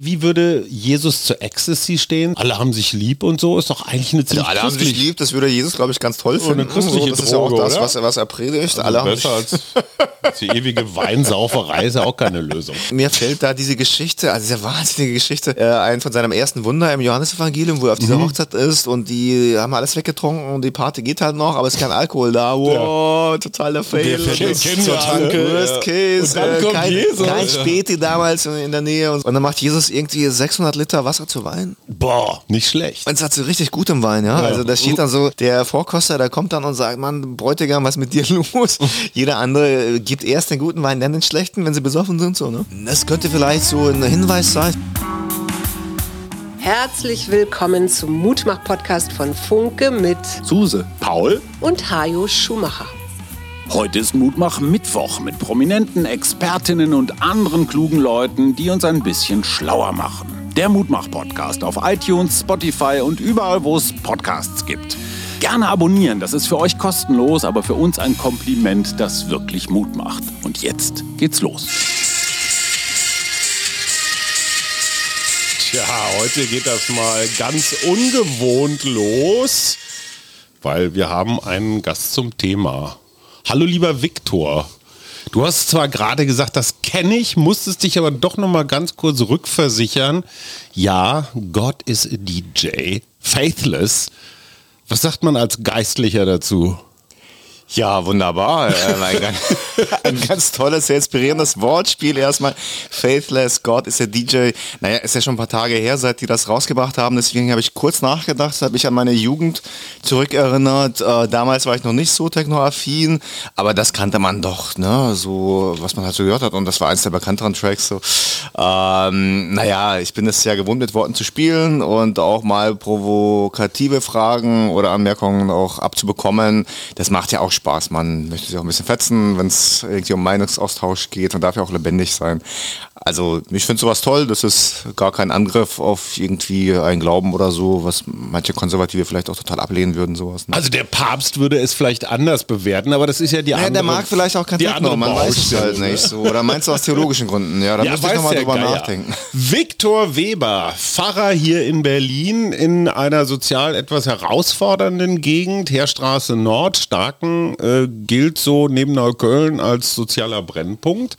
Wie würde Jesus zur Ecstasy stehen? Alle haben sich lieb und so, ist doch eigentlich eine ziemlich ja, Alle haben sich lieb, das würde Jesus, glaube ich, ganz toll finden. eine christliche so, das ist ja auch Droge, das, oder? was, er- was er predigt. Also alle haben besser als, als die ewige Weinsauferei ist ja auch keine Lösung. Mir fällt da diese Geschichte, also diese wahnsinnige Geschichte, äh, ein von seinem ersten Wunder im Johannesevangelium, wo er auf Mhm. dieser Hochzeit ist und die haben alles weggetrunken und die Party geht halt noch, aber es ist kein Alkohol da. Wow, totaler Fail. Wer fährt. Tanke? Worst Ja. Case, Und dann äh, kommt kein, Jesus. kein Ja. Späti damals in der Nähe und, und dann macht Jesus irgendwie 600 Liter Wasser zu Wein. Boah, nicht schlecht. Und es hat so richtig gut im Wein, ja. Also da steht dann so, der Vorkoster, der kommt dann und sagt, Mann, Bräutigam, was ist mit dir los? Jeder andere äh, gibt erst den guten Wein, dann den schlechten, wenn sie besoffen sind, so, ne? Das könnte vielleicht so ein Hinweis sein. Herzlich willkommen zum Mutmach-Podcast von Funke mit Suse. Paul? und Hajo Schumacher. Heute ist Mutmach Mittwoch mit prominenten Expertinnen und anderen klugen Leuten, die uns ein bisschen schlauer machen. Der Mutmach-Podcast auf iTunes, Spotify und überall, wo es Podcasts gibt. Gerne abonnieren, das ist für euch kostenlos, aber für uns ein Kompliment, das wirklich Mut macht. Und jetzt geht's los. Tja, heute geht das mal ganz ungewohnt los, weil wir haben einen Gast zum Thema. Hallo lieber Viktor. Du hast zwar gerade gesagt, das kenne ich, musstest dich aber doch noch mal ganz kurz rückversichern. Ja, Gott ist DJ, faithless. Was sagt man als Geistlicher dazu? Ja, wunderbar. Ähm, ein, ganz, ein ganz tolles, sehr inspirierendes Wortspiel erstmal. Faithless, God ist der DJ. Naja, ist ja schon ein paar Tage her, seit die das rausgebracht haben. Deswegen habe ich kurz nachgedacht, habe ich an meine Jugend zurückerinnert. Äh, damals war ich noch nicht so technoaffin, aber das kannte man doch, ne? So, was man halt so gehört hat. Und das war eins der bekannteren Tracks. So. Ähm, naja, ich bin es ja gewohnt, mit Worten zu spielen und auch mal provokative Fragen oder Anmerkungen auch abzubekommen. Das macht ja auch Spaß. Man möchte sich auch ein bisschen fetzen, wenn es irgendwie um Meinungsaustausch geht und darf ja auch lebendig sein. Also ich finde sowas toll. Das ist gar kein Angriff auf irgendwie einen Glauben oder so, was manche Konservative vielleicht auch total ablehnen würden, sowas. Ne? Also der Papst würde es vielleicht anders bewerten, aber das ist ja die Naja, andere der mag vielleicht auch kein die Techno, andere man weiß es halt Baustelle, nicht so. Oder meinst du aus theologischen Gründen? Ja, da Ja, müsste ich nochmal drüber Geier. nachdenken. Viktor Weber, Pfarrer hier in Berlin, in einer sozial etwas herausfordernden Gegend, Heerstraße Nord, Starken, äh, gilt so neben Neukölln als sozialer Brennpunkt.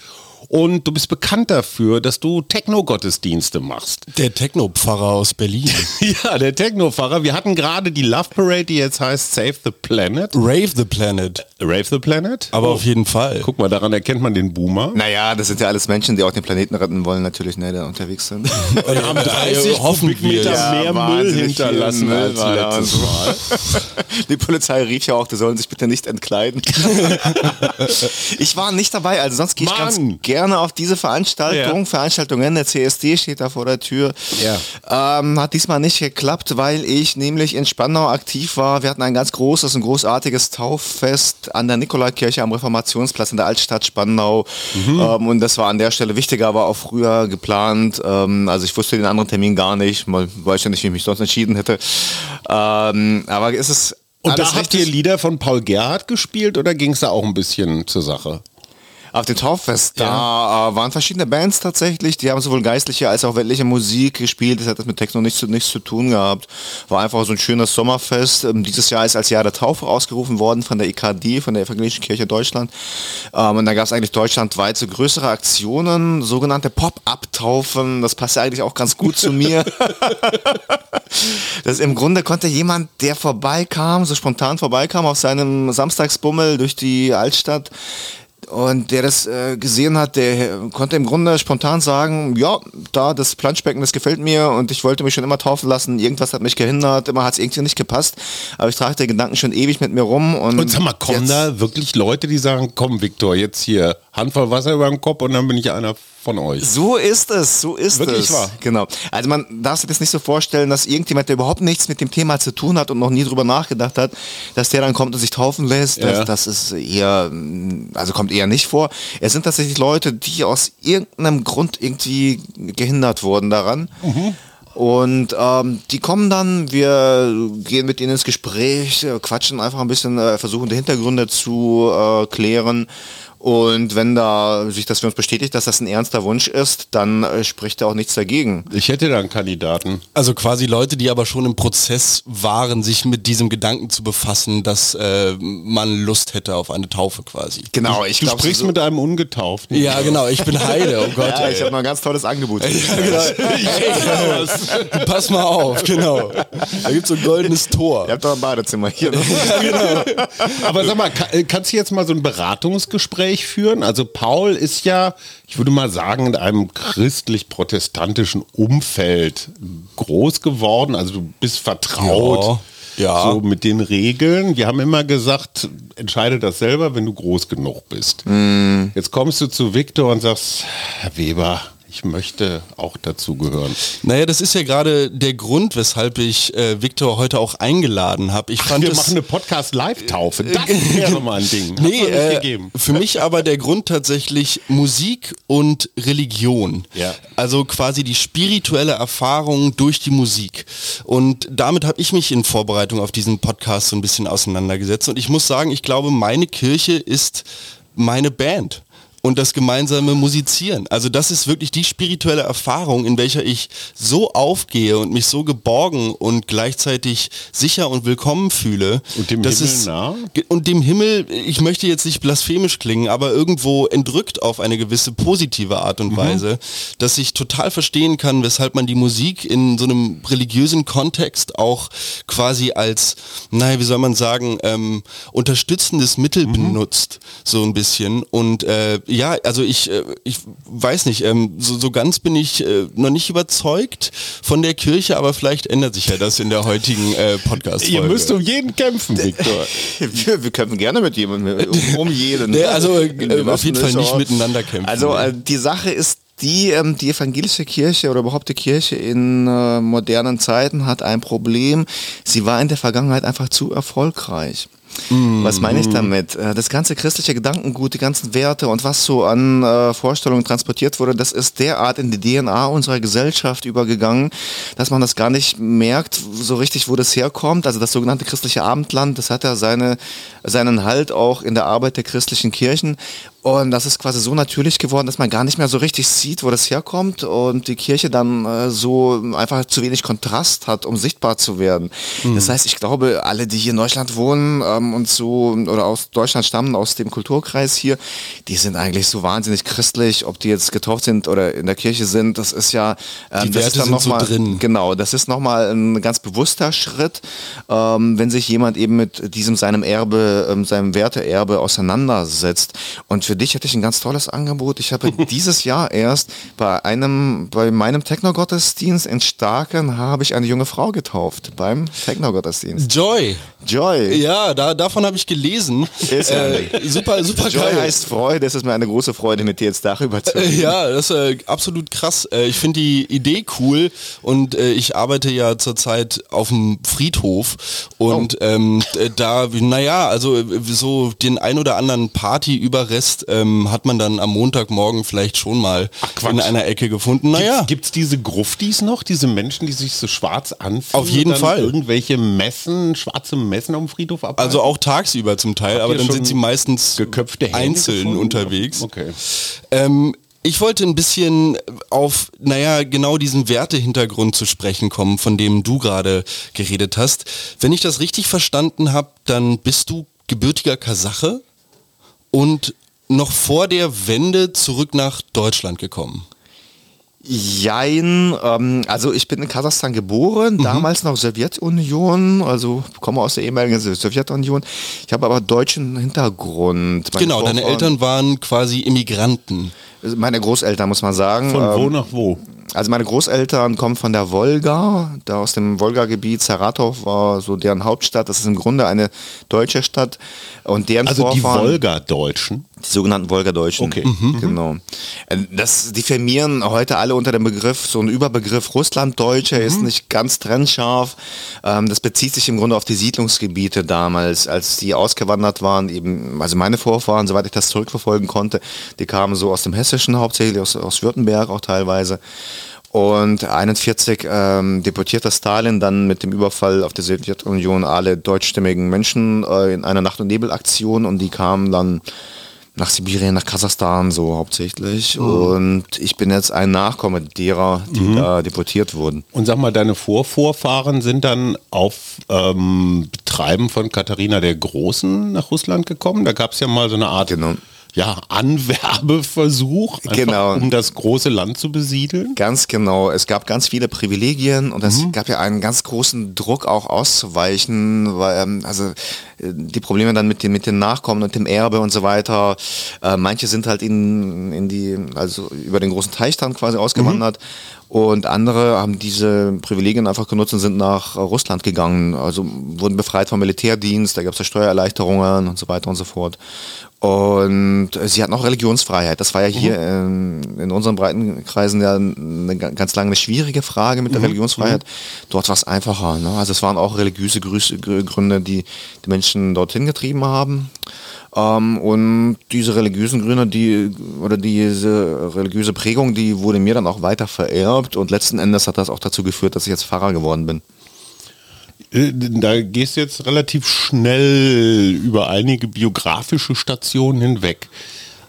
Und du bist bekannt dafür, dass du Techno-Gottesdienste machst. Der Techno-Pfarrer aus Berlin. Ja, der Techno-Pfarrer. Wir hatten gerade die Love Parade, die jetzt heißt Save the Planet. Rave the Planet. Rave the Planet? Aber auf jeden Fall. Guck mal, daran erkennt man den Boomer. Naja, das sind ja alles Menschen, die auch den Planeten retten wollen, natürlich, ne, da unterwegs sind. Wir haben 30 hoffen wir. Kubikmeter Ja, mehr Müll hinterlassen Müll als letztes und so. Mal. Die Polizei rief ja auch, die sollen sich bitte nicht entkleiden. ich war nicht dabei, also sonst gehe ich ganz gerne auf diese Veranstaltung. Ja. Veranstaltungen, der CSD steht da vor der Tür. Ja. Ähm, hat diesmal nicht geklappt, weil ich nämlich in Spandau aktiv war. Wir hatten ein ganz großes und großartiges Tauffest an der Nikolaikirche am Reformationsplatz in der Altstadt Spandau. Mhm. Ähm, und das war an der Stelle wichtiger, war auch früher geplant. Ähm, also ich wusste den anderen Termin gar nicht, mal weiß ja nicht, wie ich mich sonst entschieden hätte. Ähm, aber es ist Und alles da habt ihr. Lieder von Paul Gerhardt gespielt oder ging es da auch ein bisschen zur Sache? Auf dem Tauffest, da äh, waren verschiedene Bands tatsächlich, die haben sowohl geistliche als auch weltliche Musik gespielt. Das hat das mit Techno nichts, zu- nichts zu tun gehabt. War einfach so ein schönes Sommerfest. Ähm, dieses Jahr ist als Jahr der Taufe ausgerufen worden von der EKD, von der Evangelischen Kirche Deutschland. Ähm, und da gab es eigentlich deutschlandweit so größere Aktionen, sogenannte Pop-Up-Taufen. Das passt ja eigentlich auch ganz gut zu mir. Das im Grunde konnte jemand, der vorbeikam, so spontan vorbeikam auf seinem Samstagsbummel durch die Altstadt, und der das äh, gesehen hat, der konnte im Grunde spontan sagen, ja, da das Planschbecken, das gefällt mir und ich wollte mich schon immer taufen lassen. Irgendwas hat mich gehindert, immer hat es irgendwie nicht gepasst. Aber ich trage den Gedanken schon ewig mit mir rum. Und, Und sag mal, kommen da wirklich Leute, die sagen, komm Viktor, jetzt hier Handvoll Wasser über den Kopf und dann bin ich einer von euch. So ist es, so ist Wirklich es. wahr? Genau. Also man darf sich das nicht so vorstellen, dass irgendjemand, der überhaupt nichts mit dem Thema zu tun hat und noch nie drüber nachgedacht hat, dass der dann kommt und sich taufen lässt. Das, Ja. das ist eher, also kommt eher nicht vor. Es sind tatsächlich Leute, die aus irgendeinem Grund irgendwie gehindert wurden daran. Und ähm, die kommen dann, wir gehen mit ihnen ins Gespräch, quatschen einfach ein bisschen, äh, versuchen die Hintergründe zu äh, klären. Und wenn da sich das für uns bestätigt, dass das ein ernster Wunsch ist, dann äh, spricht da auch nichts dagegen. Ich hätte da einen Kandidaten. Also quasi Leute, die aber schon im Prozess waren, sich mit diesem Gedanken zu befassen, dass äh, man Lust hätte auf eine Taufe quasi. Genau, ich Du glaube, sprichst so, mit einem Ungetauften. Ja, genau, ich bin Heide, oh Gott. ja, ich habe noch ein ganz tolles Angebot. für dich. Ey, Pass mal auf, genau. Da gibt es so ein goldenes Tor. Ihr habt doch ein Badezimmer hier. Ne? Aber sag mal, ka- äh, kannst du jetzt mal so ein Beratungsgespräch führen? Also Paul ist ja, ich würde mal sagen, in einem christlich-protestantischen Umfeld groß geworden. Also du bist vertraut. Ja, ja. So mit den Regeln. Wir haben immer gesagt, entscheide das selber, wenn du groß genug bist. Jetzt kommst du zu Viktor und sagst, Herr Weber, ich möchte auch dazugehören. Naja, das ist ja gerade der Grund, weshalb ich äh, Viktor heute auch eingeladen habe. Ich fand Wir es machen eine Podcast-Live-Taufe. Das wäre mal ein Ding. Nee, äh, für mich aber der Grund tatsächlich Musik und Religion. Ja. Also quasi die spirituelle Erfahrung durch die Musik. Und damit habe ich mich in Vorbereitung auf diesen Podcast so ein bisschen auseinandergesetzt. Und ich muss sagen, ich glaube, meine Kirche ist meine Band und das gemeinsame Musizieren. Also das ist wirklich die spirituelle Erfahrung, in welcher ich so aufgehe und mich so geborgen und gleichzeitig sicher und willkommen fühle. Und dem Himmel ist- nah? Und dem Himmel, ich möchte jetzt nicht blasphemisch klingen, aber irgendwo entrückt auf eine gewisse positive Art und Weise, dass ich total verstehen kann, weshalb man die Musik in so einem religiösen Kontext auch quasi als, naja, wie soll man sagen, ähm, unterstützendes Mittel benutzt, so ein bisschen. Und äh, ja, also ich, äh, ich weiß nicht, ähm, so, so ganz bin ich äh, noch nicht überzeugt von der Kirche, aber vielleicht ändert sich ja das in der heutigen äh, Podcast-Folge. Ihr müsst um jeden kämpfen, Viktor. Wir, wir kämpfen gerne mit jemandem, um, um jeden. Nee, also, äh, auf jeden Fall nicht auch- miteinander kämpfen. Also äh, die Sache ist die, ähm, die evangelische Kirche oder überhaupt die Kirche in äh, modernen Zeiten hat ein Problem. Sie war in der Vergangenheit einfach zu erfolgreich. Was meine ich damit? Äh, Das ganze christliche Gedankengut, die ganzen Werte und was so an äh, Vorstellungen transportiert wurde, das ist derart in die DNA unserer Gesellschaft übergegangen, dass man das gar nicht merkt, so richtig, wo das herkommt. Also das sogenannte christliche Abendland, das hat ja seine, seinen Halt auch in der Arbeit der christlichen Kirchen. Und das ist quasi so natürlich geworden, dass man gar nicht mehr so richtig sieht, wo das herkommt und die Kirche dann äh, so einfach zu wenig Kontrast hat, um sichtbar zu werden. Das heißt, ich glaube, alle, die hier in Deutschland wohnen ähm, und so oder aus Deutschland stammen, aus dem Kulturkreis hier, die sind eigentlich so wahnsinnig christlich, ob die jetzt getauft sind oder in der Kirche sind. Das ist ja ähm, Die das Werte ist dann sind noch so mal, drin. Genau, das ist nochmal ein ganz bewusster Schritt, ähm, wenn sich jemand eben mit diesem seinem Erbe, ähm, seinem Werteerbe auseinandersetzt. Und für dich hätte ich ein ganz tolles Angebot. Ich habe dieses Jahr erst bei einem, bei meinem Techno-Gottesdienst in Starken habe ich eine junge Frau getauft beim Techno-Gottesdienst. Joy. Joy. Ja, da, davon habe ich gelesen. Ist äh, super, super Joy geil. heißt Freude. Es ist mir eine große Freude, mit dir jetzt darüber zu Äh, reden. Ja, das ist äh, absolut krass. Äh, ich finde die Idee cool und äh, ich arbeite ja zurzeit auf dem Friedhof und Oh. ähm, äh, da, naja, also so den ein oder anderen Partyüberrest ähm, hat man dann am Montagmorgen vielleicht schon mal Quatsch. in einer Ecke gefunden. Naja, Gibt es diese Gruftis noch, diese Menschen, die sich so schwarz anziehen? Auf jeden Fall. Irgendwelche Messen, schwarze Messen am Friedhof abhalten? also auch tagsüber zum Teil, Habt aber dann sind sie meistens geköpfte einzeln gefunden? unterwegs. Okay. Ähm, ich wollte ein bisschen auf, naja, genau diesen Wertehintergrund zu sprechen kommen, von dem du gerade geredet hast. Wenn ich das richtig verstanden habe, dann bist du gebürtiger Kasache und noch vor der Wende zurück nach Deutschland gekommen. Jein, ähm, also ich bin in Kasachstan geboren, Mhm. damals noch Sowjetunion, also komme aus der ehemaligen Sowjetunion. Ich habe aber deutschen Hintergrund. Meine genau, deine Vorfahren- Eltern waren quasi Immigranten. Meine Großeltern, muss man sagen. Von wo ähm, nach wo? Also meine Großeltern kommen von der Wolga, da aus dem Wolga-Gebiet. Saratow war so deren Hauptstadt. Das ist im Grunde eine deutsche Stadt. Und deren Also die Vorfahren, Wolga-Deutschen. Die sogenannten Wolgadeutschen. Okay. Genau. Äh, Das, die firmieren heute alle unter dem Begriff, so ein Überbegriff Russlanddeutsche ist nicht ganz trennscharf. Ähm, das bezieht sich im Grunde auf die Siedlungsgebiete damals, als die ausgewandert waren, eben, also meine Vorfahren, soweit ich das zurückverfolgen konnte, die kamen so aus dem Hessischen hauptsächlich, aus, aus Württemberg auch teilweise. Und 41 ähm, deportierte Stalin dann mit dem Überfall auf die Sowjetunion alle deutschstimmigen Menschen äh, in einer Nacht- und Nebelaktion und die kamen dann nach Sibirien, nach Kasachstan so hauptsächlich. Und ich bin jetzt ein Nachkomme derer, die da deportiert wurden. Und sag mal, deine Vorvorfahren sind dann auf ähm, Betreiben von Katharina der Großen nach Russland gekommen. Da gab es ja mal so eine Art Genau. Ja, Anwerbeversuch, Genau. um das große Land zu besiedeln. Ganz genau. Es gab ganz viele Privilegien und es gab ja einen ganz großen Druck auch auszuweichen, weil ähm, also äh, die Probleme dann mit den, mit den Nachkommen und dem Erbe und so weiter. Äh, manche sind halt in, in die, also über den großen Teich dann quasi ausgewandert. Und andere haben diese Privilegien einfach genutzt und sind nach äh, Russland gegangen. Also wurden befreit vom Militärdienst, da gab es ja Steuererleichterungen und so weiter und so fort. Und äh, sie hatten auch Religionsfreiheit. Das war ja hier ähm, in unseren Breitenkreisen ja eine ga- ganz lange eine schwierige Frage mit der Religionsfreiheit. Dort war es einfacher. Ne? Also es waren auch religiöse Gründe, die die Menschen dorthin getrieben haben. Ähm, und diese religiösen Gründe, die oder diese religiöse Prägung, die wurde mir dann auch weiter vererbt und letzten Endes hat das auch dazu geführt, dass ich jetzt Pfarrer geworden bin. Äh, Da gehst du jetzt relativ schnell über einige biografische Stationen hinweg.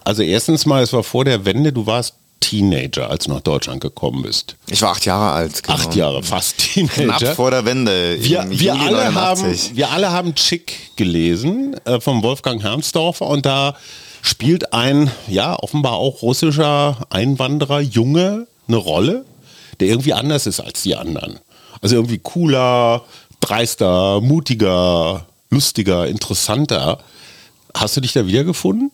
Also erstens mal, es war vor der Wende, du warst Teenager, als du nach Deutschland gekommen bist. Ich war acht Jahre alt. genau. Acht Jahre, fast Knapp Teenager. vor der Wende. Wir, wir, alle haben, 89. wir alle haben Chick gelesen äh, vom Wolfgang Hermsdorfer und da spielt ein, ja, offenbar auch russischer Einwanderer, Junge, eine Rolle, der irgendwie anders ist als die anderen. Also irgendwie cooler, dreister, mutiger, lustiger, interessanter. Hast du dich da wiedergefunden?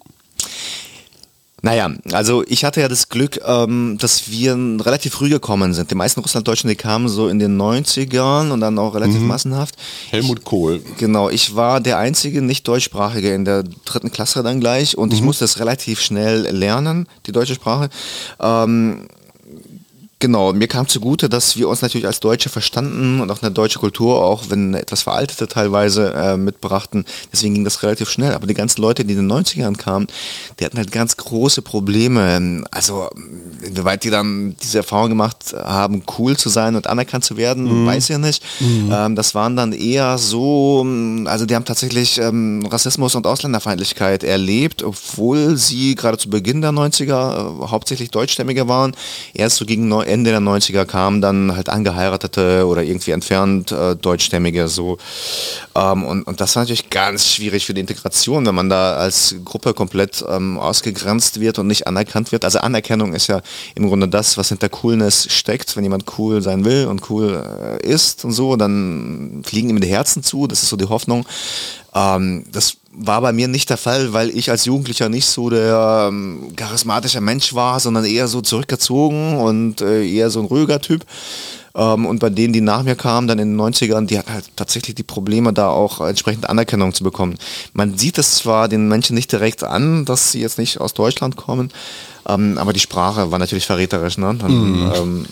Naja, also ich hatte ja das Glück, ähm, dass wir relativ früh gekommen sind. Die meisten Russlanddeutschen, die kamen so in den 90ern und dann auch relativ massenhaft. Helmut Kohl. Genau, ich war der einzige nicht deutschsprachige in der dritten Klasse dann gleich und ich musste es relativ schnell lernen, die deutsche Sprache. Ähm, Genau, mir kam zugute, dass wir uns natürlich als Deutsche verstanden und auch eine deutsche Kultur, auch wenn etwas veraltete teilweise äh, mitbrachten. Deswegen ging das relativ schnell. Aber die ganzen Leute, die in den 90ern kamen, die hatten halt ganz große Probleme. Also, inwieweit die dann diese Erfahrung gemacht haben, cool zu sein und anerkannt zu werden, weiß ich ja nicht. Ähm, das waren dann eher so, also die haben tatsächlich ähm, Rassismus und Ausländerfeindlichkeit erlebt, obwohl sie gerade zu Beginn der 90er äh, hauptsächlich Deutschstämmige waren. Erst so gegen Ende der 90er kamen dann halt angeheiratete oder irgendwie entfernt äh, Deutschstämmige so. Ähm, und, und das war natürlich ganz schwierig für die Integration, wenn man da als Gruppe komplett ähm, ausgegrenzt wird und nicht anerkannt wird. Also Anerkennung ist ja im Grunde das, was hinter Coolness steckt. Wenn jemand cool sein will und cool äh, ist und so, dann fliegen ihm die Herzen zu. Das ist so die Hoffnung. Ähm, das war bei mir nicht der Fall, weil ich als Jugendlicher nicht so der ähm, charismatische Mensch war, sondern eher so zurückgezogen und äh, eher so ein ruhiger Typ. Ähm, und bei denen, die nach mir kamen, dann in den 90ern, die hatten halt tatsächlich die Probleme, da auch entsprechend Anerkennung zu bekommen. Man sieht es zwar den Menschen nicht direkt an, dass sie jetzt nicht aus Deutschland kommen, ähm, aber die Sprache war natürlich verräterisch. Ne? Dann, ähm,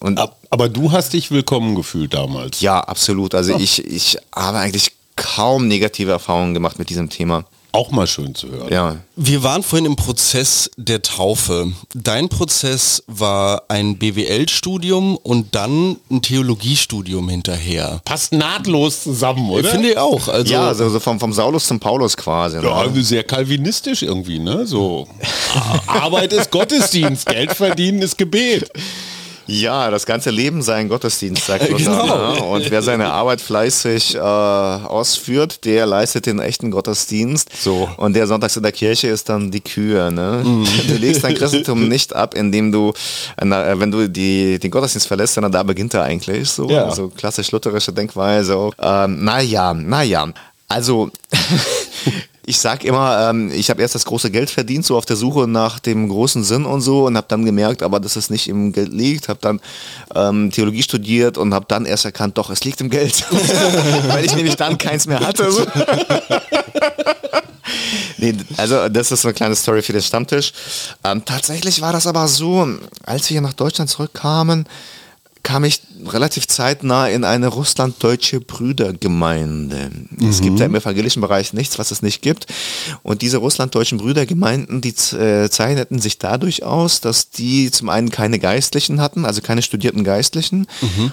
und Ab- Aber du hast dich willkommen gefühlt damals. ja, absolut. Also ich, ich habe eigentlich kaum negative Erfahrungen gemacht mit diesem Thema. Auch mal schön zu hören. Ja. Wir waren vorhin im Prozess der Taufe. Dein Prozess war ein BWL-Studium und dann ein Theologiestudium hinterher. Passt nahtlos zusammen, oder? Finde ich auch. Also, ja, also so vom, vom Saulus zum Paulus quasi. Ne? Ja, also sehr kalvinistisch irgendwie, ne? So Arbeit ist Gottesdienst, Geld verdienen ist Gebet. Ja, das ganze Leben sei ein Gottesdienst, sagt Luther. Genau. Ne? Und wer seine Arbeit fleißig äh, ausführt, der leistet den echten Gottesdienst. So. Und der sonntags in der Kirche ist dann die Kühe. Ne? Mhm. Du legst dein Christentum nicht ab, indem du, äh, wenn du die, den Gottesdienst verlässt, sondern da beginnt er eigentlich. So, Ja. also klassisch lutherische Denkweise. Ähm, naja, naja. Also ich sag immer, ähm, ich habe erst das große Geld verdient, so auf der Suche nach dem großen Sinn und so und habe dann gemerkt, aber dass es nicht im Geld liegt, habe dann ähm, Theologie studiert und habe dann erst erkannt, doch, es liegt im Geld, weil ich nämlich dann keins mehr hatte. So. Nee, also das ist so eine kleine Story für den Stammtisch. Ähm, tatsächlich war das aber so, als wir hier nach Deutschland zurückkamen, kam ich relativ zeitnah in eine russlanddeutsche Brüdergemeinde. Es gibt ja im evangelischen Bereich nichts, was es nicht gibt. Und diese russlanddeutschen Brüdergemeinden, die äh, zeichneten sich dadurch aus, dass die zum einen keine Geistlichen hatten, also keine studierten Geistlichen,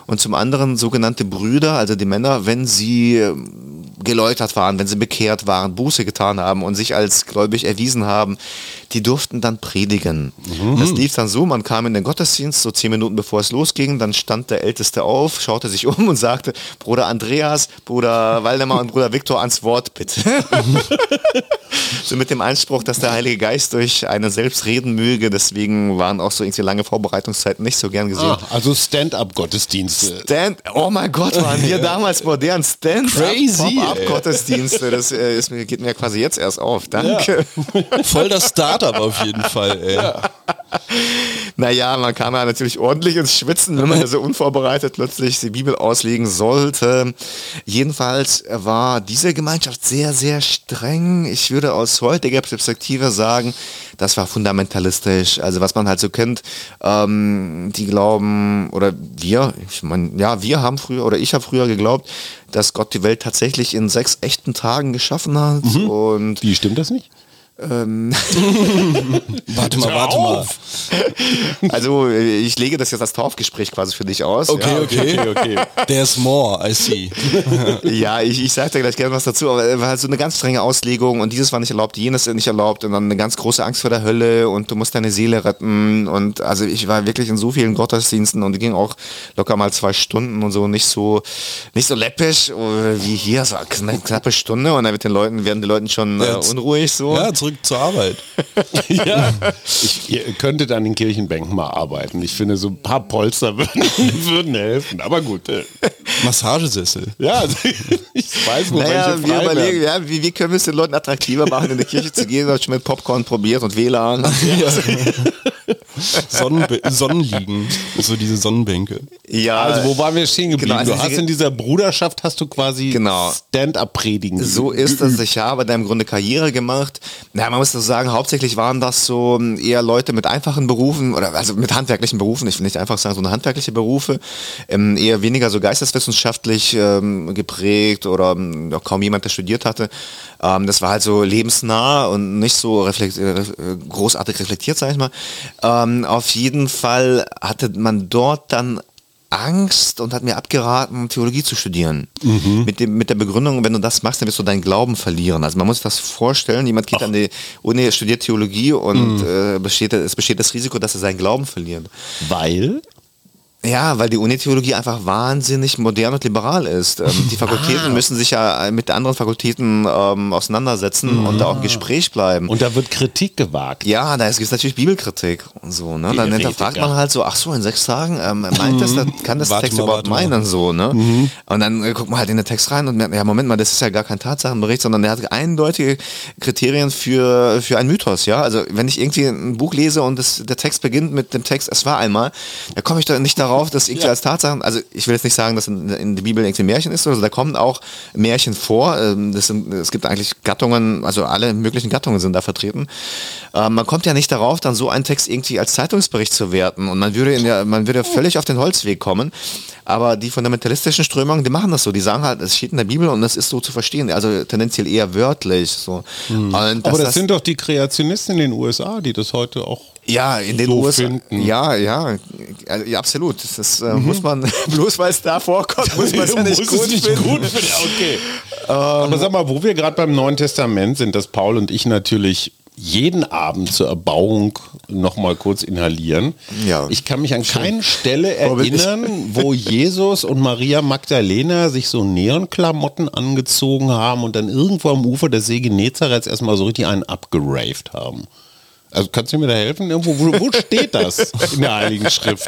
und zum anderen sogenannte Brüder, also die Männer, wenn sie geläutert waren, wenn sie bekehrt waren, Buße getan haben und sich als gläubig erwiesen haben, die durften dann predigen. Mhm. Das lief dann so, man kam in den Gottesdienst, so zehn Minuten bevor es losging, dann stand der Älteste auf, schaute sich um und sagte, Bruder Andreas, Bruder Waldemar und Bruder Viktor ans Wort bitte. so mit dem Einspruch, dass der Heilige Geist durch einen selbst reden möge, deswegen waren auch so irgendwie lange Vorbereitungszeiten nicht so gern gesehen. Ah, also Stand-up-Gottesdienste. Stand, oh mein Gott, waren wir damals modern. Stand-up-Gottesdienste, das äh, ist, geht mir quasi jetzt erst auf. Danke. Ja. Voll das Startup auf jeden Fall. Ey. Ja. Naja, man kam ja natürlich ordentlich ins Schwitzen, wenn man so unvorbereitet plötzlich die Bibel auslegen sollte. Jedenfalls war diese Gemeinschaft sehr, sehr streng. Ich würde aus heutiger Perspektive sagen, das war fundamentalistisch. Also was man halt so kennt, ähm, die glauben, oder wir, ich meine, ja, wir haben früher, oder ich habe früher geglaubt, dass Gott die Welt tatsächlich in sechs echten Tagen geschaffen hat. Mhm. Und Wie stimmt das nicht? Ähm warte mal, warte mal. Also ich lege das jetzt als Taufgespräch quasi für dich aus. Okay, ja, okay, okay, okay. There's more, I see. ja, ich, ich sage dir gleich gerne was dazu, aber es war halt so eine ganz strenge Auslegung und dieses war nicht erlaubt, jenes nicht erlaubt und dann eine ganz große Angst vor der Hölle und du musst deine Seele retten und also ich war wirklich in so vielen Gottesdiensten und die ging auch locker mal zwei Stunden und so nicht so nicht so läppisch wie hier, so eine knappe Stunde und dann mit den Leuten werden die Leuten schon äh, unruhig so. Ja, zurück zur Arbeit. ja. Ich, ihr könntet an den Kirchenbänken mal arbeiten. Ich finde, so ein paar Polster würden, würden helfen. Aber gut. Äh. Massagesessel. Ja, ich weiß, wo naja, wir überlegen, ja, wie, wie, können wir es den Leuten attraktiver machen, in die Kirche zu gehen, schon mit Popcorn probiert und WLAN. Ja. Sonnenbe Sonnenliegen, so diese Sonnenbänke. Ja. Also wo waren wir stehen geblieben? Genau, also du hast in dieser Bruderschaft hast du quasi genau. Stand-up predigen. So ist es. Ich habe da im Grunde Karriere gemacht. Na, man muss das sagen, hauptsächlich waren das so ähm, eher Leute mit einfachen Berufen oder also mit handwerklichen Berufen. Ich will nicht einfach sagen so eine handwerkliche Berufe, ähm, eher weniger so geisteswissenschaftlich ähm, geprägt oder ähm, kaum jemand, der studiert hatte. Ähm, das war halt so lebensnah und nicht so reflekt äh, großartig reflektiert, sag ich mal. Ähm, auf jeden Fall hatte man dort dann Angst und hat mir abgeraten, Theologie zu studieren. Mhm. Mit, dem, mit der Begründung, wenn du das machst, dann wirst du deinen Glauben verlieren. Also man muss sich das vorstellen, jemand geht Ach. an die Uni, studiert Theologie und mhm. äh, besteht, es besteht das Risiko, dass er seinen Glauben verliert. Weil? Ja, weil die Unitheologie einfach wahnsinnig modern und liberal ist. Ähm, die Fakultäten ah. müssen sich ja mit anderen Fakultäten ähm, auseinandersetzen mhm. und da auch im Gespräch bleiben. Und da wird Kritik gewagt. Ja, da gibt es natürlich Bibelkritik und so. Ne? Dann hinterfragt man halt so, ach so, in sechs Tagen, ähm, meint das, mhm. kann das Text mal, überhaupt meinen? So, ne? Mhm. Und dann äh, guckt man halt in den Text rein und merkt, ja, Moment mal, das ist ja gar kein Tatsachenbericht, sondern der hat eindeutige Kriterien für, für einen Mythos. Ja, Also wenn ich irgendwie ein Buch lese und das, der Text beginnt mit dem Text, es war einmal, da komme ich doch nicht darauf, darauf, dass irgendwie ja. als Tatsachen, also ich will jetzt nicht sagen, dass in, in der Bibel irgendwie Märchen ist, also da kommen auch Märchen vor. Ähm, das sind, es gibt eigentlich Gattungen, also alle möglichen Gattungen sind da vertreten. Ähm, man kommt ja nicht darauf, dann so einen Text irgendwie als Zeitungsbericht zu werten und man würde, in der, man würde völlig auf den Holzweg kommen. Aber die fundamentalistischen Strömungen, die machen das so. Die sagen halt, es steht in der Bibel und es ist so zu verstehen. Also tendenziell eher wörtlich. So. Hm. Aber das, das, sind doch die Kreationisten in den USA, die das heute auch ja, in den so USA. Finden. Ja, ja, ja, absolut. Das äh, mhm. muss man, bloß weil es da vorkommt, muss man es ja nicht, gut, nicht finden. gut finden. Okay. Ähm, Aber sag mal, wo wir gerade beim Neuen Testament sind, dass Paul und ich natürlich jeden Abend zur Erbauung noch mal kurz inhalieren. Ja. Ich kann mich an keine Stelle erinnern, wo Jesus und Maria Magdalena sich so Neonklamotten angezogen haben und dann irgendwo am Ufer des See Genezareth erstmal so richtig einen abgeraved haben. Also kannst du mir da helfen? Irgendwo, wo, wo steht das in der Heiligen Schrift?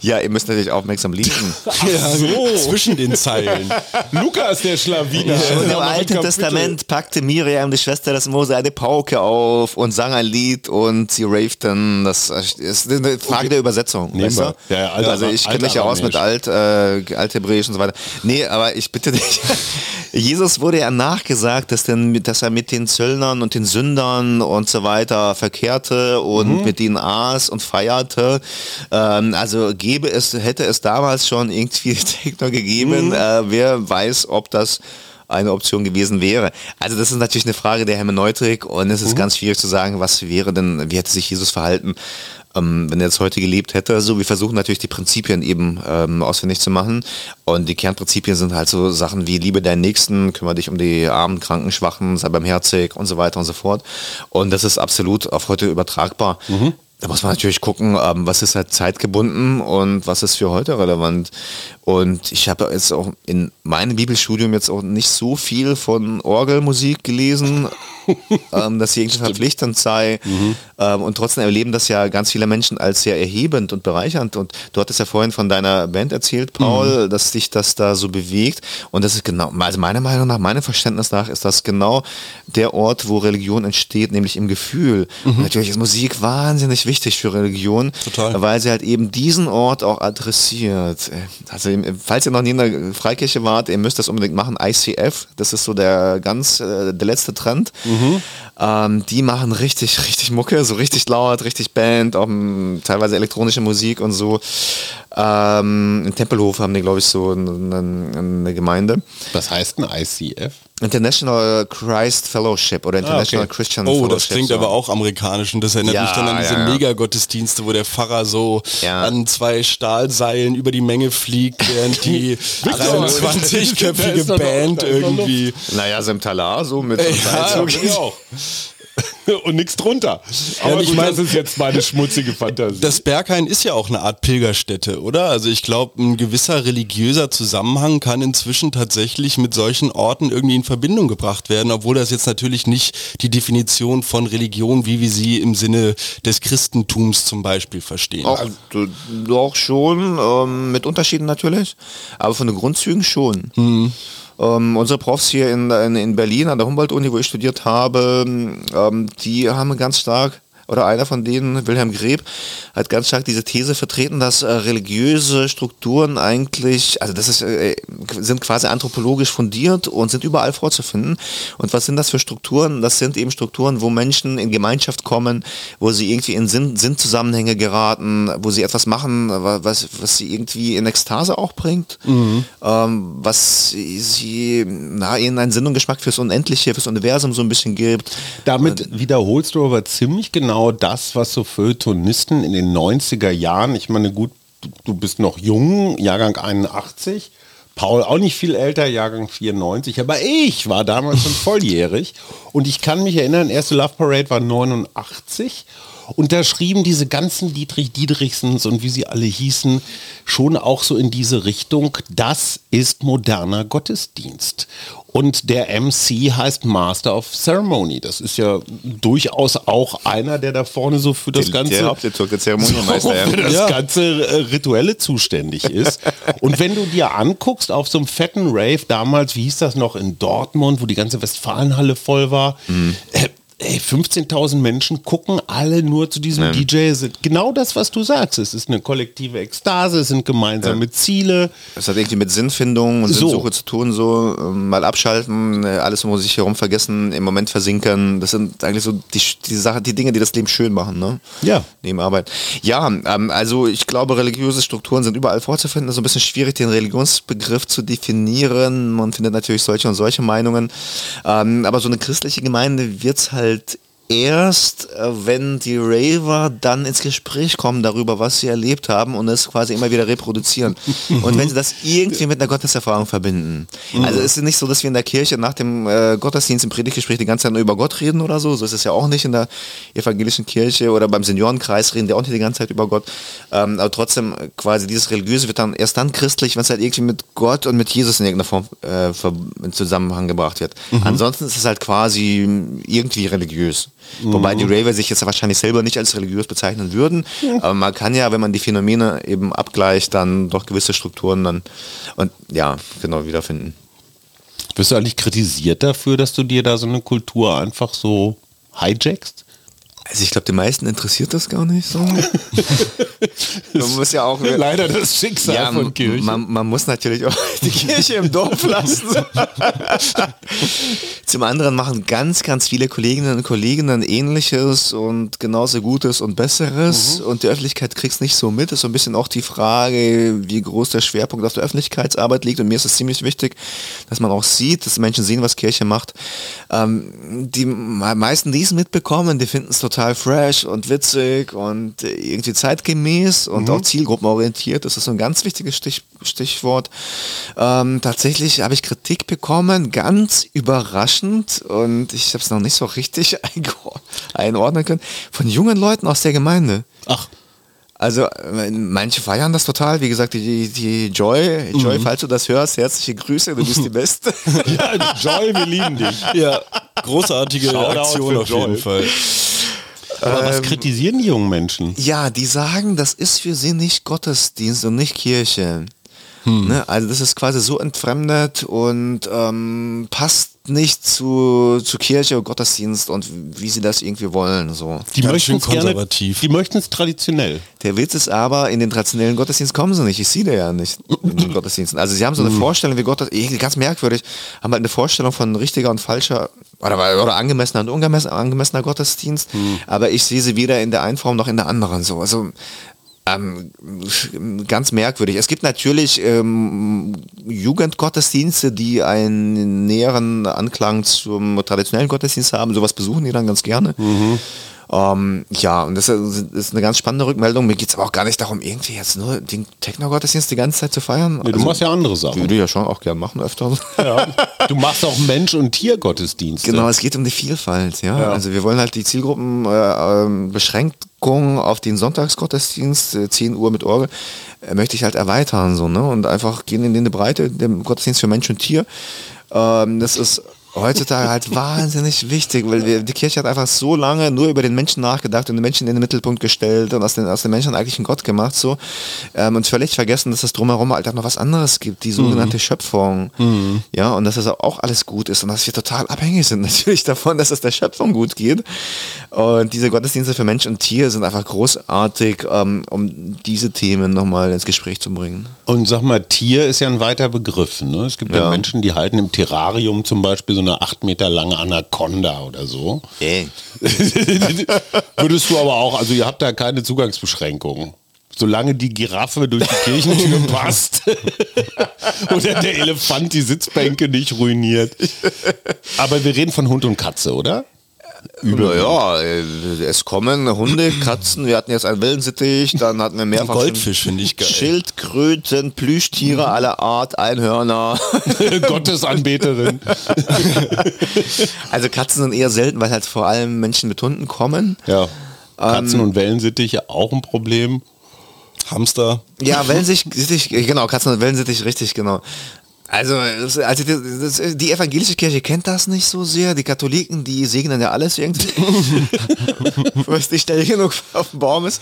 Ja, ihr müsst natürlich aufmerksam lesen. ja, so. Zwischen den Zeilen. Lukas, der Schlawiner. Schon im Alten Testament packte Miriam, die Schwester des Mose, eine Pauke auf und sang ein Lied und sie ravten. Das ist eine Frage okay. der Übersetzung. Weißt du? ja, Alter, also ich kenne mich ja aus mit Alt, äh, Althebräisch und so weiter. Nee, aber ich bitte dich. Jesus wurde ja nachgesagt, dass, denn, dass er mit den Zöllnern und den Sündern und so weiter verkehrte und mhm. mit ihnen aß und feierte. Ähm, also gäbe es, hätte es damals schon irgendwie Techno gegeben. Mhm. Äh, wer weiß, ob das eine Option gewesen wäre. Also das ist natürlich eine Frage der Hermeneutik und es ist mhm. ganz schwierig zu sagen, was wäre denn, wie hätte sich Jesus verhalten. Ähm, wenn er jetzt heute gelebt hätte. So, wir versuchen natürlich die Prinzipien eben ähm, ausfindig zu machen. Und die Kernprinzipien sind halt so Sachen wie Liebe deinen Nächsten, kümmere dich um die Armen, Kranken, Schwachen, sei barmherzig und so weiter und so fort. Und das ist absolut auf heute übertragbar. Da muss man natürlich gucken, ähm, was ist halt zeitgebunden und was ist für heute relevant. Und ich habe jetzt auch in meinem Bibelstudium jetzt auch nicht so viel von Orgelmusik gelesen, ähm, dass sie irgendwie verpflichtend sei. Ähm, und trotzdem erleben das ja ganz viele Menschen als sehr erhebend und bereichernd. Und du hattest ja vorhin von deiner Band erzählt, Paul, dass dich das da so bewegt. Und das ist genau, also meiner Meinung nach, meinem Verständnis nach, ist das genau der Ort, wo Religion entsteht, nämlich im Gefühl. Und natürlich ist Musik wahnsinnig wichtig für Religion, Total. weil sie halt eben diesen Ort auch adressiert. Also falls ihr noch nie in der Freikirche wart, ihr müsst das unbedingt machen. ICF, das ist so der ganz äh, der letzte Trend. Ähm, die machen richtig, richtig Mucke, so richtig laut, richtig Band, auch m, teilweise elektronische Musik und so. Ähm, in Tempelhof haben die, glaube ich, so eine, eine Gemeinde. Was heißt ein ICF? International Christ Fellowship oder International okay. Christian Oh, Fellowship. das klingt so. aber auch amerikanisch und das erinnert Ja, mich dann an diese ja, ja. Megagottesdienste, wo der Pfarrer so Ja. an zwei Stahlseilen über die Menge fliegt, während die 23-köpfige Da ist doch noch- Band irgendwie... Naja, so im Talar, so mit so Ja, Seilzug. ich. Und nichts drunter. Aber ich gut, mein- das ist jetzt meine schmutzige Fantasie. Das Berghain ist ja auch eine Art Pilgerstätte, oder? Also ich glaube, ein gewisser religiöser Zusammenhang kann inzwischen tatsächlich mit solchen Orten irgendwie in Verbindung gebracht werden, obwohl das jetzt natürlich nicht die Definition von Religion, wie wir sie im Sinne des Christentums zum Beispiel verstehen. Auch, d- doch schon, ähm, mit Unterschieden natürlich, aber von den Grundzügen schon. Ähm, unsere Profs hier in, in, in Berlin an der Humboldt-Uni, wo ich studiert habe, ähm, die haben ganz stark, oder einer von denen, Wilhelm Greb, hat ganz stark diese These vertreten, dass äh, religiöse Strukturen eigentlich, also das ist, äh, sind quasi anthropologisch fundiert und sind überall vorzufinden. Und was sind das für Strukturen? Das sind eben Strukturen, wo Menschen in Gemeinschaft kommen, wo sie irgendwie in Sinn, Sinnzusammenhänge geraten, wo sie etwas machen, wa- was, was sie irgendwie in Ekstase auch bringt, ähm, was sie na, ihnen einen Sinn und Geschmack fürs Unendliche, fürs Universum so ein bisschen gibt. Damit wiederholst du aber ziemlich genau das, was so Feuilletonisten in den 90er Jahren, ich meine, gut, du bist noch jung, Jahrgang 81, Paul auch nicht viel älter, Jahrgang 94, aber ich war damals schon volljährig und ich kann mich erinnern, erste Love Parade war 89 und da schrieben diese ganzen Dietrich Diedrichsens und wie sie alle hießen, schon auch so in diese Richtung, das ist moderner Gottesdienst. Und der MC heißt Master of Ceremony. Das ist ja durchaus auch einer, der da vorne so für das Der- ganze der der Zeremonienmeister, ja. für das Ja. ganze äh, Rituelle zuständig ist. Und wenn du dir anguckst auf so einem fetten Rave damals, wie hieß das noch in Dortmund, wo die ganze Westfalenhalle voll war, Mhm. äh, ey, 15.000 Menschen gucken alle nur zu diesem DJ. Es ist Genau das, was du sagst. Es ist eine kollektive Ekstase, es sind gemeinsame Ziele. Es hat irgendwie mit Sinnfindung und So. Sinnsuche zu tun, so ähm, mal abschalten, äh, alles um sich herum vergessen, im Moment versinken. Das sind eigentlich so die, die Sache, die Dinge, die das Leben schön machen, ne? Ja. Neben Arbeit. Ja, ähm, also ich glaube, religiöse Strukturen sind überall vorzufinden. Es ist ein bisschen schwierig, den Religionsbegriff zu definieren. Man findet natürlich solche und solche Meinungen. Ähm, aber so eine christliche Gemeinde wird's halt halt erst, äh, wenn die Raver dann ins Gespräch kommen darüber, was sie erlebt haben und es quasi immer wieder reproduzieren. und wenn sie das irgendwie mit einer Gotteserfahrung verbinden. Also es ist nicht so, dass wir in der Kirche nach dem äh, Gottesdienst im Predigtgespräch die ganze Zeit nur über Gott reden oder so. So ist es ja auch nicht in der evangelischen Kirche oder beim Seniorenkreis reden die auch nicht die ganze Zeit über Gott. Ähm, aber trotzdem äh, quasi dieses Religiöse wird dann erst dann christlich, wenn es halt irgendwie mit Gott und mit Jesus in irgendeiner Form äh, in Zusammenhang gebracht wird. Ansonsten ist es halt quasi irgendwie religiös. Wobei die Raver sich jetzt wahrscheinlich selber nicht als religiös bezeichnen würden. Aber man kann ja, wenn man die Phänomene eben abgleicht, dann doch gewisse Strukturen dann und ja, genau wiederfinden. Wirst du eigentlich kritisiert dafür, dass du dir da so eine Kultur einfach so hijackst? Also ich glaube, die meisten interessiert das gar nicht so. man muss ja auch Leider das Schicksal ja, von Kirche. Man, man muss natürlich auch die Kirche im Dorf lassen. Zum anderen machen ganz, ganz viele Kolleginnen und Kollegen dann ähnliches und genauso Gutes und Besseres Mhm. und die Öffentlichkeit kriegt es nicht so mit. Das ist so ein bisschen auch die Frage, wie groß der Schwerpunkt auf der Öffentlichkeitsarbeit liegt und mir ist es ziemlich wichtig, dass man auch sieht, dass Menschen sehen, was Kirche macht. Ähm, die me- meisten, die es mitbekommen, die finden es total total fresh und witzig und irgendwie zeitgemäß und auch zielgruppenorientiert. Das ist so ein ganz wichtiges Stich, Stichwort. Ähm, tatsächlich habe ich Kritik bekommen, ganz überraschend und ich habe es noch nicht so richtig einordnen können, von jungen Leuten aus der Gemeinde. Ach. Also äh, manche feiern das total. Wie gesagt, die, die Joy, Joy, falls du das hörst, herzliche Grüße, du bist die Beste. Ja, Joy, wir lieben dich. Ja, großartige Shoutout Aktion auf jeden Joel. Fall. Aber was kritisieren die jungen Menschen? Ja, die sagen, das ist für sie nicht Gottesdienst und nicht Kirche. Ne? Also das ist quasi so entfremdet und ähm, passt nicht zu, zu Kirche und Gottesdienst und wie sie das irgendwie wollen. So. Die möchten es gerne, konservativ. die möchten es traditionell. Der Witz ist aber, in den traditionellen Gottesdienst kommen sie nicht. Ich sehe die ja nicht in den Gottesdiensten. Also sie haben so eine Vorstellung, wie Gott, irgendwie ganz merkwürdig, haben halt eine Vorstellung von richtiger und falscher oder, oder angemessener und ungemessener angemessener Gottesdienst. Aber ich sehe sie weder in der einen Form noch in der anderen. So. Also ähm, ganz merkwürdig. Es gibt natürlich ähm, Jugendgottesdienste, die einen näheren Anklang zum traditionellen Gottesdienst haben. Sowas besuchen die dann ganz gerne. Ähm, ja, und das ist eine ganz spannende Rückmeldung. Mir geht es aber auch gar nicht darum, irgendwie jetzt nur den Techno-Gottesdienst die ganze Zeit zu feiern. Nee, du machst ja andere Sachen. Würde ich ja schon auch gern machen öfter. Ja. Du machst auch Mensch- und Tiergottesdienste. Genau, es geht um die Vielfalt, ja. Also wir wollen halt die Zielgruppen äh, ähm, Beschränkung auf den Sonntagsgottesdienst, äh, 10 Uhr mit Orgel, äh, möchte ich halt erweitern so, ne? Und einfach gehen in die Breite, dem Gottesdienst für Mensch und Tier. Ähm, das ist heutzutage halt wahnsinnig wichtig, weil wir, die Kirche hat einfach so lange nur über den Menschen nachgedacht und den Menschen in den Mittelpunkt gestellt und aus den, aus den Menschen eigentlich einen Gott gemacht so ähm, und völlig vergessen, dass es drumherum halt auch noch was anderes gibt, die sogenannte Schöpfung. Ja, und dass das auch alles gut ist und dass wir total abhängig sind natürlich davon, dass es der Schöpfung gut geht. Und diese Gottesdienste für Mensch und Tier sind einfach großartig, ähm, um diese Themen nochmal ins Gespräch zu bringen. Und sag mal, Tier ist ja ein weiter Begriff. Ne? Es gibt ja. Ja. Menschen, die halten im Terrarium zum Beispiel so eine acht Meter lange Anaconda oder so. Ey. Würdest du aber auch, also ihr habt da keine Zugangsbeschränkungen. Solange die Giraffe durch die Kirchentür passt oder der Elefant die Sitzbänke nicht ruiniert. Aber wir reden von Hund und Katze, oder? Naja, äh, es kommen Hunde, Katzen, wir hatten jetzt einen Wellensittich, dann hatten wir mehrfach Goldfisch finde ich geil. Schildkröten, Plüschtiere aller Art, Einhörner. Gottesanbeterin. Also Katzen sind eher selten, weil halt vor allem Menschen mit Hunden kommen. Ja. Katzen und Wellensittiche auch ein Problem. Hamster. Ja, Wellensittich, genau, Katzen und Wellensittich, richtig, genau. Also, also das, das, die evangelische Kirche kennt das nicht so sehr. Die Katholiken, die segnen ja alles irgendwie. Wo es nicht schnell genug auf dem Baum ist.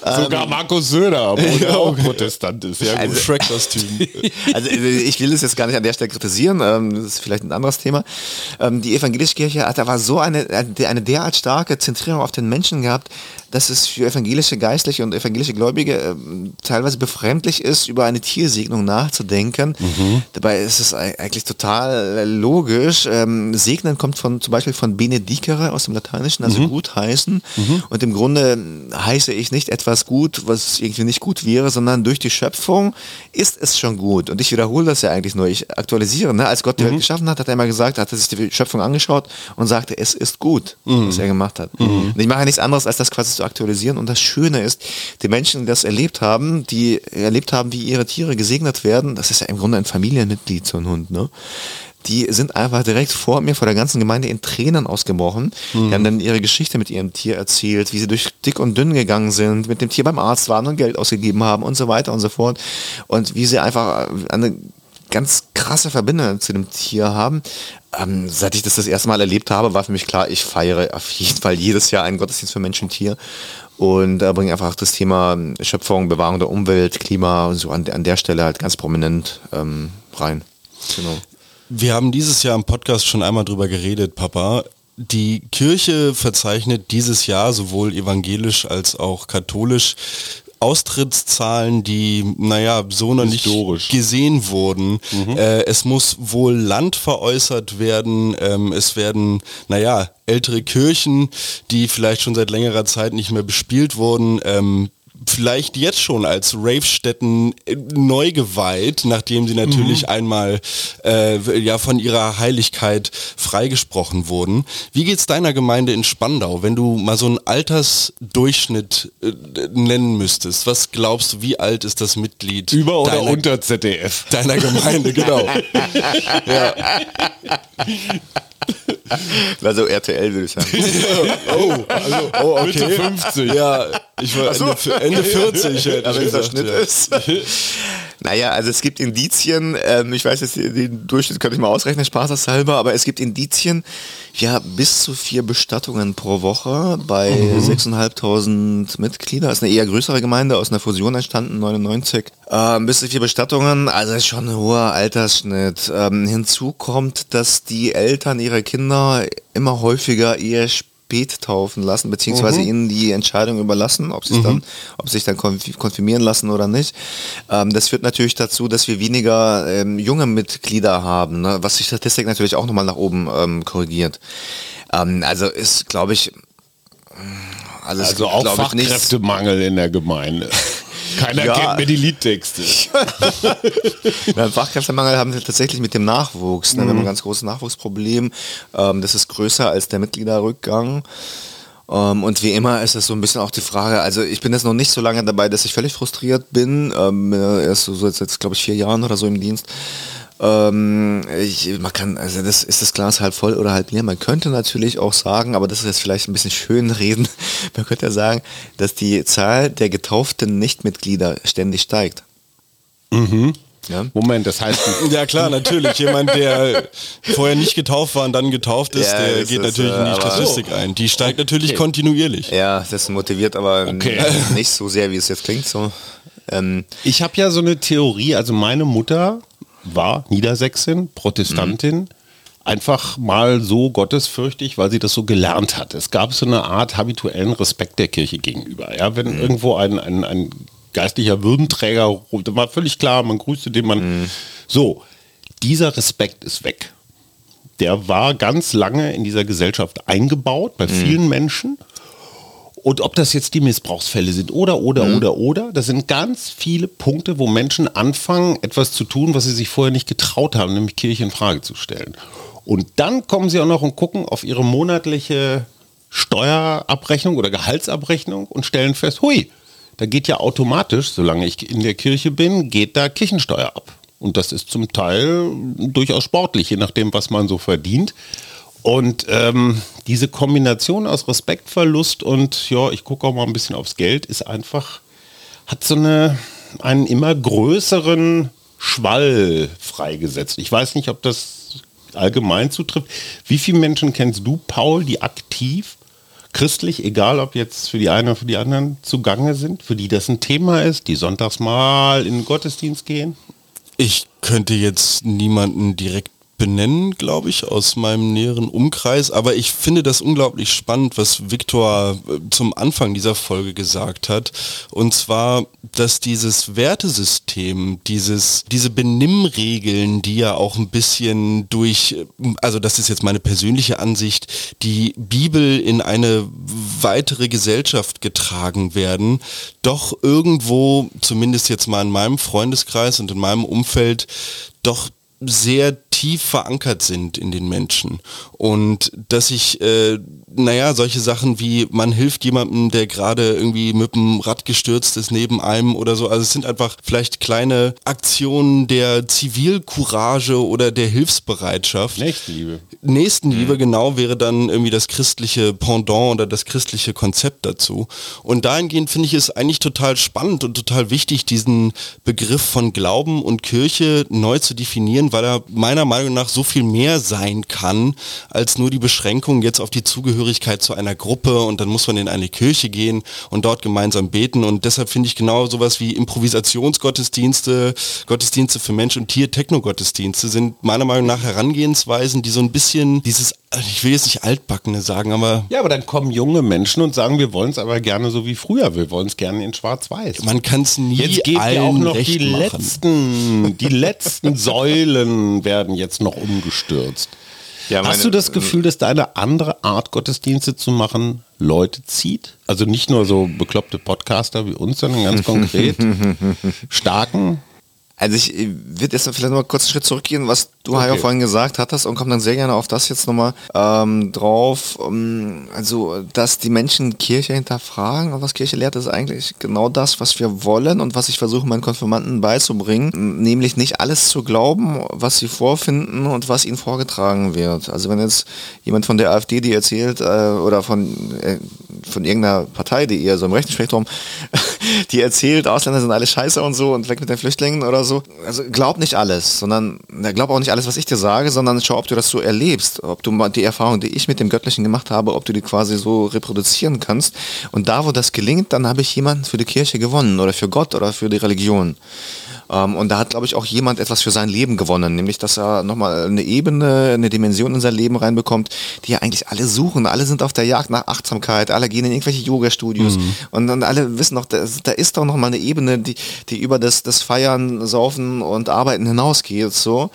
Sogar Markus Söder, obwohl er auch Protestant ist. Ja, gut. Also- Shrek-Kostüm. Also ich will es jetzt gar nicht an der Stelle kritisieren, ähm, das ist vielleicht ein anderes Thema. Ähm, die evangelische Kirche hat aber so eine, eine derart starke Zentrierung auf den Menschen gehabt, dass es für evangelische Geistliche und evangelische Gläubige ähm, teilweise befremdlich ist, über eine Tiersegnung nachzudenken. Dabei ist es ei- eigentlich total äh, logisch. Ähm, Segnen kommt von zum Beispiel von benedicere aus dem Lateinischen, also gut heißen. Und im Grunde heiße ich nicht etwas gut, was irgendwie nicht gut wäre, sondern durch die Schöpfung ist es schon gut. Und ich wiederhole das ja eigentlich nur. Ich aktualisiere. Ne? Als Gott die Welt geschaffen hat, hat er immer gesagt, hat er sich die Schöpfung angeschaut und sagte, es ist gut, was er gemacht hat. Und ich mache ja nichts anderes, als das quasi zu aktualisieren. Und das Schöne ist, die Menschen, die das erlebt haben, die erlebt haben, wie ihre Tiere gesegnet werden, das ist ja im Grunde ein Familienmitglied, so ein Hund, ne? die sind einfach direkt vor mir, vor der ganzen Gemeinde in Tränen ausgebrochen. Die haben dann ihre Geschichte mit ihrem Tier erzählt, wie sie durch dick und dünn gegangen sind, mit dem Tier beim Arzt waren und Geld ausgegeben haben und so weiter und so fort. Und wie sie einfach eine ganz krasse Verbindung zu dem Tier haben. Ähm, seit ich das das erste Mal erlebt habe, war für mich klar, ich feiere auf jeden Fall jedes Jahr einen Gottesdienst für Mensch und Tier und äh, bringe einfach das Thema Schöpfung, Bewahrung der Umwelt, Klima und so an, an der Stelle halt ganz prominent ähm, rein. Genau. Wir haben dieses Jahr im Podcast schon einmal drüber geredet, Papa. Die Kirche verzeichnet dieses Jahr sowohl evangelisch als auch katholisch Austrittszahlen, die, naja, so noch Historisch. nicht gesehen wurden. Äh, es muss wohl Land veräußert werden. Ähm, es werden, naja, ältere Kirchen, die vielleicht schon seit längerer Zeit nicht mehr bespielt wurden, ähm, vielleicht jetzt schon als Rave-Stätten äh, neu geweiht, nachdem sie natürlich mhm. einmal äh, ja von ihrer Heiligkeit freigesprochen wurden. Wie geht's deiner Gemeinde in Spandau, wenn du mal so einen Altersdurchschnitt äh, nennen müsstest? Was glaubst du, wie alt ist das Mitglied? Über oder deiner, unter ZDF? Deiner Gemeinde, genau. ja. Also RTL würde ich sagen. oh, also, oh, okay. Mitte 50. Ja, ich war so. Ende, Ende 40. Hätte Aber wenn der Schnitt ist. naja, also es gibt Indizien, ähm, ich weiß jetzt, den Durchschnitt könnte ich mal ausrechnen, spaßeshalber, aber es gibt Indizien, ja, bis zu vier Bestattungen pro Woche bei mhm. 6.500 Mitglieder. Das ist eine eher größere Gemeinde, aus einer Fusion entstanden, 99. Ähm, bis zu vier Bestattungen, also ist schon ein hoher Altersschnitt. Ähm, hinzu kommt, dass die Eltern ihre Kinder immer häufiger eher spät taufen lassen, beziehungsweise mhm. ihnen die Entscheidung überlassen, ob sie mhm. dann, ob sich dann konfirmieren lassen oder nicht. Ähm, das führt natürlich dazu, dass wir weniger ähm, junge Mitglieder haben, ne? was die Statistik natürlich auch nochmal nach oben ähm, korrigiert. Ähm, also ist, glaube ich, also, also auch Fachkräftemangel in der Gemeinde. Keiner ja. kennt mehr die Liedtexte. ja, Fachkräftemangel haben wir tatsächlich mit dem Nachwuchs. Ne? Wir haben ein mhm. ganz großes Nachwuchsproblem. Ähm, das ist größer als der Mitgliederrückgang. Um, ähm, und wie immer ist es so ein bisschen auch die Frage, also ich bin jetzt noch nicht so lange dabei, dass ich völlig frustriert bin, ähm, erst so, so jetzt, jetzt glaube ich vier Jahren oder so im Dienst. Ähm, ich, man kann, also das ist das Glas halb voll oder halb leer. Man könnte natürlich auch sagen, aber das ist jetzt vielleicht ein bisschen schön reden, man könnte ja sagen, dass die Zahl der getauften Nichtmitglieder ständig steigt. Mhm. Ja? Moment, das heißt. ja klar, natürlich. Jemand, der vorher nicht getauft war und dann getauft ist, ja, der geht ist, natürlich äh, in die Statistik so. ein. Die steigt natürlich okay. kontinuierlich. Ja, das motiviert aber okay. nicht so sehr, wie es jetzt klingt. So. Ähm, ich habe ja so eine Theorie, also meine Mutter war Niedersächsin, Protestantin. Mhm. Einfach mal so gottesfürchtig, weil sie das so gelernt hat. Es gab so eine Art habituellen Respekt der Kirche gegenüber. Ja, wenn mhm. irgendwo ein, ein, ein geistlicher Würdenträger, war völlig klar, man grüßte den man. Mhm. So, dieser Respekt ist weg. Der war ganz lange in dieser Gesellschaft eingebaut, bei mhm. vielen Menschen. Und ob das jetzt die Missbrauchsfälle sind oder, oder, mhm. oder, oder, das sind ganz viele Punkte, wo Menschen anfangen, etwas zu tun, was sie sich vorher nicht getraut haben, nämlich Kirche in Frage zu stellen. Und dann kommen sie auch noch und gucken auf ihre monatliche Steuerabrechnung oder Gehaltsabrechnung und stellen fest, hui, da geht ja automatisch, solange ich in der Kirche bin, geht da Kirchensteuer ab. Und das ist zum Teil durchaus sportlich, je nachdem, was man so verdient. Und ähm, diese Kombination aus Respektverlust und ja, ich gucke auch mal ein bisschen aufs Geld, ist einfach, hat so eine, einen immer größeren Schwall freigesetzt. Ich weiß nicht, ob das allgemein zutrifft. Wie viele Menschen kennst du, Paul, die aktiv christlich, egal ob jetzt für die einen oder für die anderen, zugange sind, für die das ein Thema ist, die sonntags mal in den Gottesdienst gehen? Ich könnte jetzt niemanden direkt benennen, glaube ich, aus meinem näheren Umkreis. Aber ich finde das unglaublich spannend, was Viktor äh, zum Anfang dieser Folge gesagt hat. Und zwar, dass dieses Wertesystem, dieses, diese Benimmregeln, die ja auch ein bisschen durch, also das ist jetzt meine persönliche Ansicht, die Bibel in eine weitere Gesellschaft getragen werden, doch irgendwo, zumindest jetzt mal in meinem Freundeskreis und in meinem Umfeld, doch sehr tief verankert sind in den Menschen. Und dass ich, äh, naja, solche Sachen wie, man hilft jemandem, der gerade irgendwie mit dem Rad gestürzt ist neben einem oder so. Also es sind einfach vielleicht kleine Aktionen der Zivilcourage oder der Hilfsbereitschaft. Nächstenliebe. Nächstenliebe, mhm. genau, wäre dann irgendwie das christliche Pendant oder das christliche Konzept dazu. Und dahingehend finde ich es eigentlich total spannend und total wichtig, diesen Begriff von Glauben und Kirche neu zu definieren, weil er meiner Meinung nach so viel mehr sein kann, als nur die Beschränkung jetzt auf die Zugehörigkeit zu einer Gruppe und dann muss man in eine Kirche gehen und dort gemeinsam beten. Und deshalb finde ich genau sowas wie Improvisationsgottesdienste, Gottesdienste für Mensch und Tier, Techno-Gottesdienste sind meiner Meinung nach Herangehensweisen, die so ein bisschen dieses ich will jetzt nicht altbackene sagen, aber. Ja, aber dann kommen junge Menschen und sagen, wir wollen es aber gerne so wie früher. Wir wollen es gerne in Schwarz-Weiß. Man kann es nie jetzt geht allen ja auch noch die letzten, die letzten Säulen werden jetzt noch umgestürzt. Ja, meine- Hast du das Gefühl, dass deine andere Art, Gottesdienste zu machen, Leute zieht? Also nicht nur so bekloppte Podcaster wie uns, sondern ganz konkret starken? Also ich würde jetzt vielleicht noch mal kurz einen Schritt zurückgehen, was du okay. ja vorhin gesagt hattest und komme dann sehr gerne auf das jetzt nochmal ähm, drauf. Um, also, dass die Menschen Kirche hinterfragen und was Kirche lehrt, ist eigentlich genau das, was wir wollen und was ich versuche meinen Konfirmanten beizubringen, nämlich nicht alles zu glauben, was sie vorfinden und was ihnen vorgetragen wird. Also wenn jetzt jemand von der AfD, die erzählt, äh, oder von, äh, von irgendeiner Partei, die eher so im rechten Spektrum, die erzählt, Ausländer sind alle scheiße und so und weg mit den Flüchtlingen oder so. Also glaub nicht alles, sondern glaub auch nicht alles, was ich dir sage, sondern schau, ob du das so erlebst, ob du mal die Erfahrung, die ich mit dem Göttlichen gemacht habe, ob du die quasi so reproduzieren kannst. Und da, wo das gelingt, dann habe ich jemanden für die Kirche gewonnen oder für Gott oder für die Religion. Ähm, und da hat, glaube ich, auch jemand etwas für sein Leben gewonnen, nämlich dass er nochmal eine Ebene, eine Dimension in sein Leben reinbekommt, die ja eigentlich alle suchen. Alle sind auf der Jagd nach Achtsamkeit, alle gehen in irgendwelche Yoga-Studios mhm. und, und alle wissen doch, da, da ist doch nochmal eine Ebene, die, die über das, das Feiern, Saufen und Arbeiten hinausgeht. So.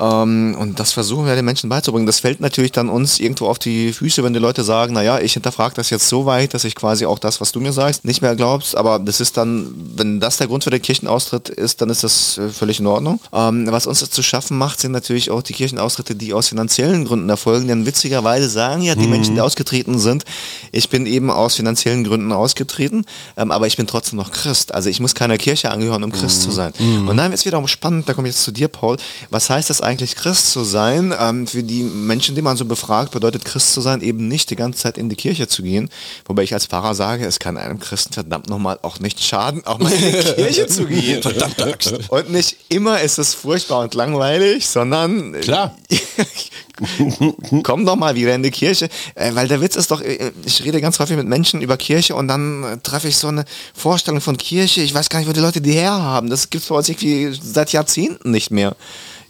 Ähm, und das versuchen wir den Menschen beizubringen. Das fällt natürlich dann uns irgendwo auf die Füße, wenn die Leute sagen, naja, ich hinterfrage das jetzt so weit, dass ich quasi auch das, was du mir sagst, nicht mehr glaubst. Aber das ist dann, wenn das der Grund für den Kirchenaustritt ist, dann ist das äh, völlig in Ordnung. Ähm, was uns das zu schaffen macht, sind natürlich auch die Kirchenaustritte, die aus finanziellen Gründen erfolgen. Denn witzigerweise sagen ja die mhm. Menschen, die ausgetreten sind, ich bin eben aus finanziellen Gründen ausgetreten, ähm, aber ich bin trotzdem noch Christ. Also ich muss keiner Kirche angehören, um Christ mhm. zu sein. Mhm. Und dann wird es wiederum spannend, da komme ich jetzt zu dir, Paul. Was heißt das eigentlich, Christ zu sein? Ähm, für die Menschen, die man so befragt, bedeutet Christ zu sein eben nicht die ganze Zeit in die Kirche zu gehen. Wobei ich als Pfarrer sage, es kann einem Christen verdammt nochmal auch nicht schaden, auch mal in die Kirche zu gehen. Verdammt Axt. Und nicht immer ist es furchtbar und langweilig, sondern Klar. komm doch mal wieder in die Kirche, äh, weil der Witz ist doch, äh, ich rede ganz häufig mit Menschen über Kirche und dann äh, treffe ich so eine Vorstellung von Kirche, ich weiß gar nicht, wo die Leute die herhaben, das gibt es bei uns irgendwie seit Jahrzehnten nicht mehr.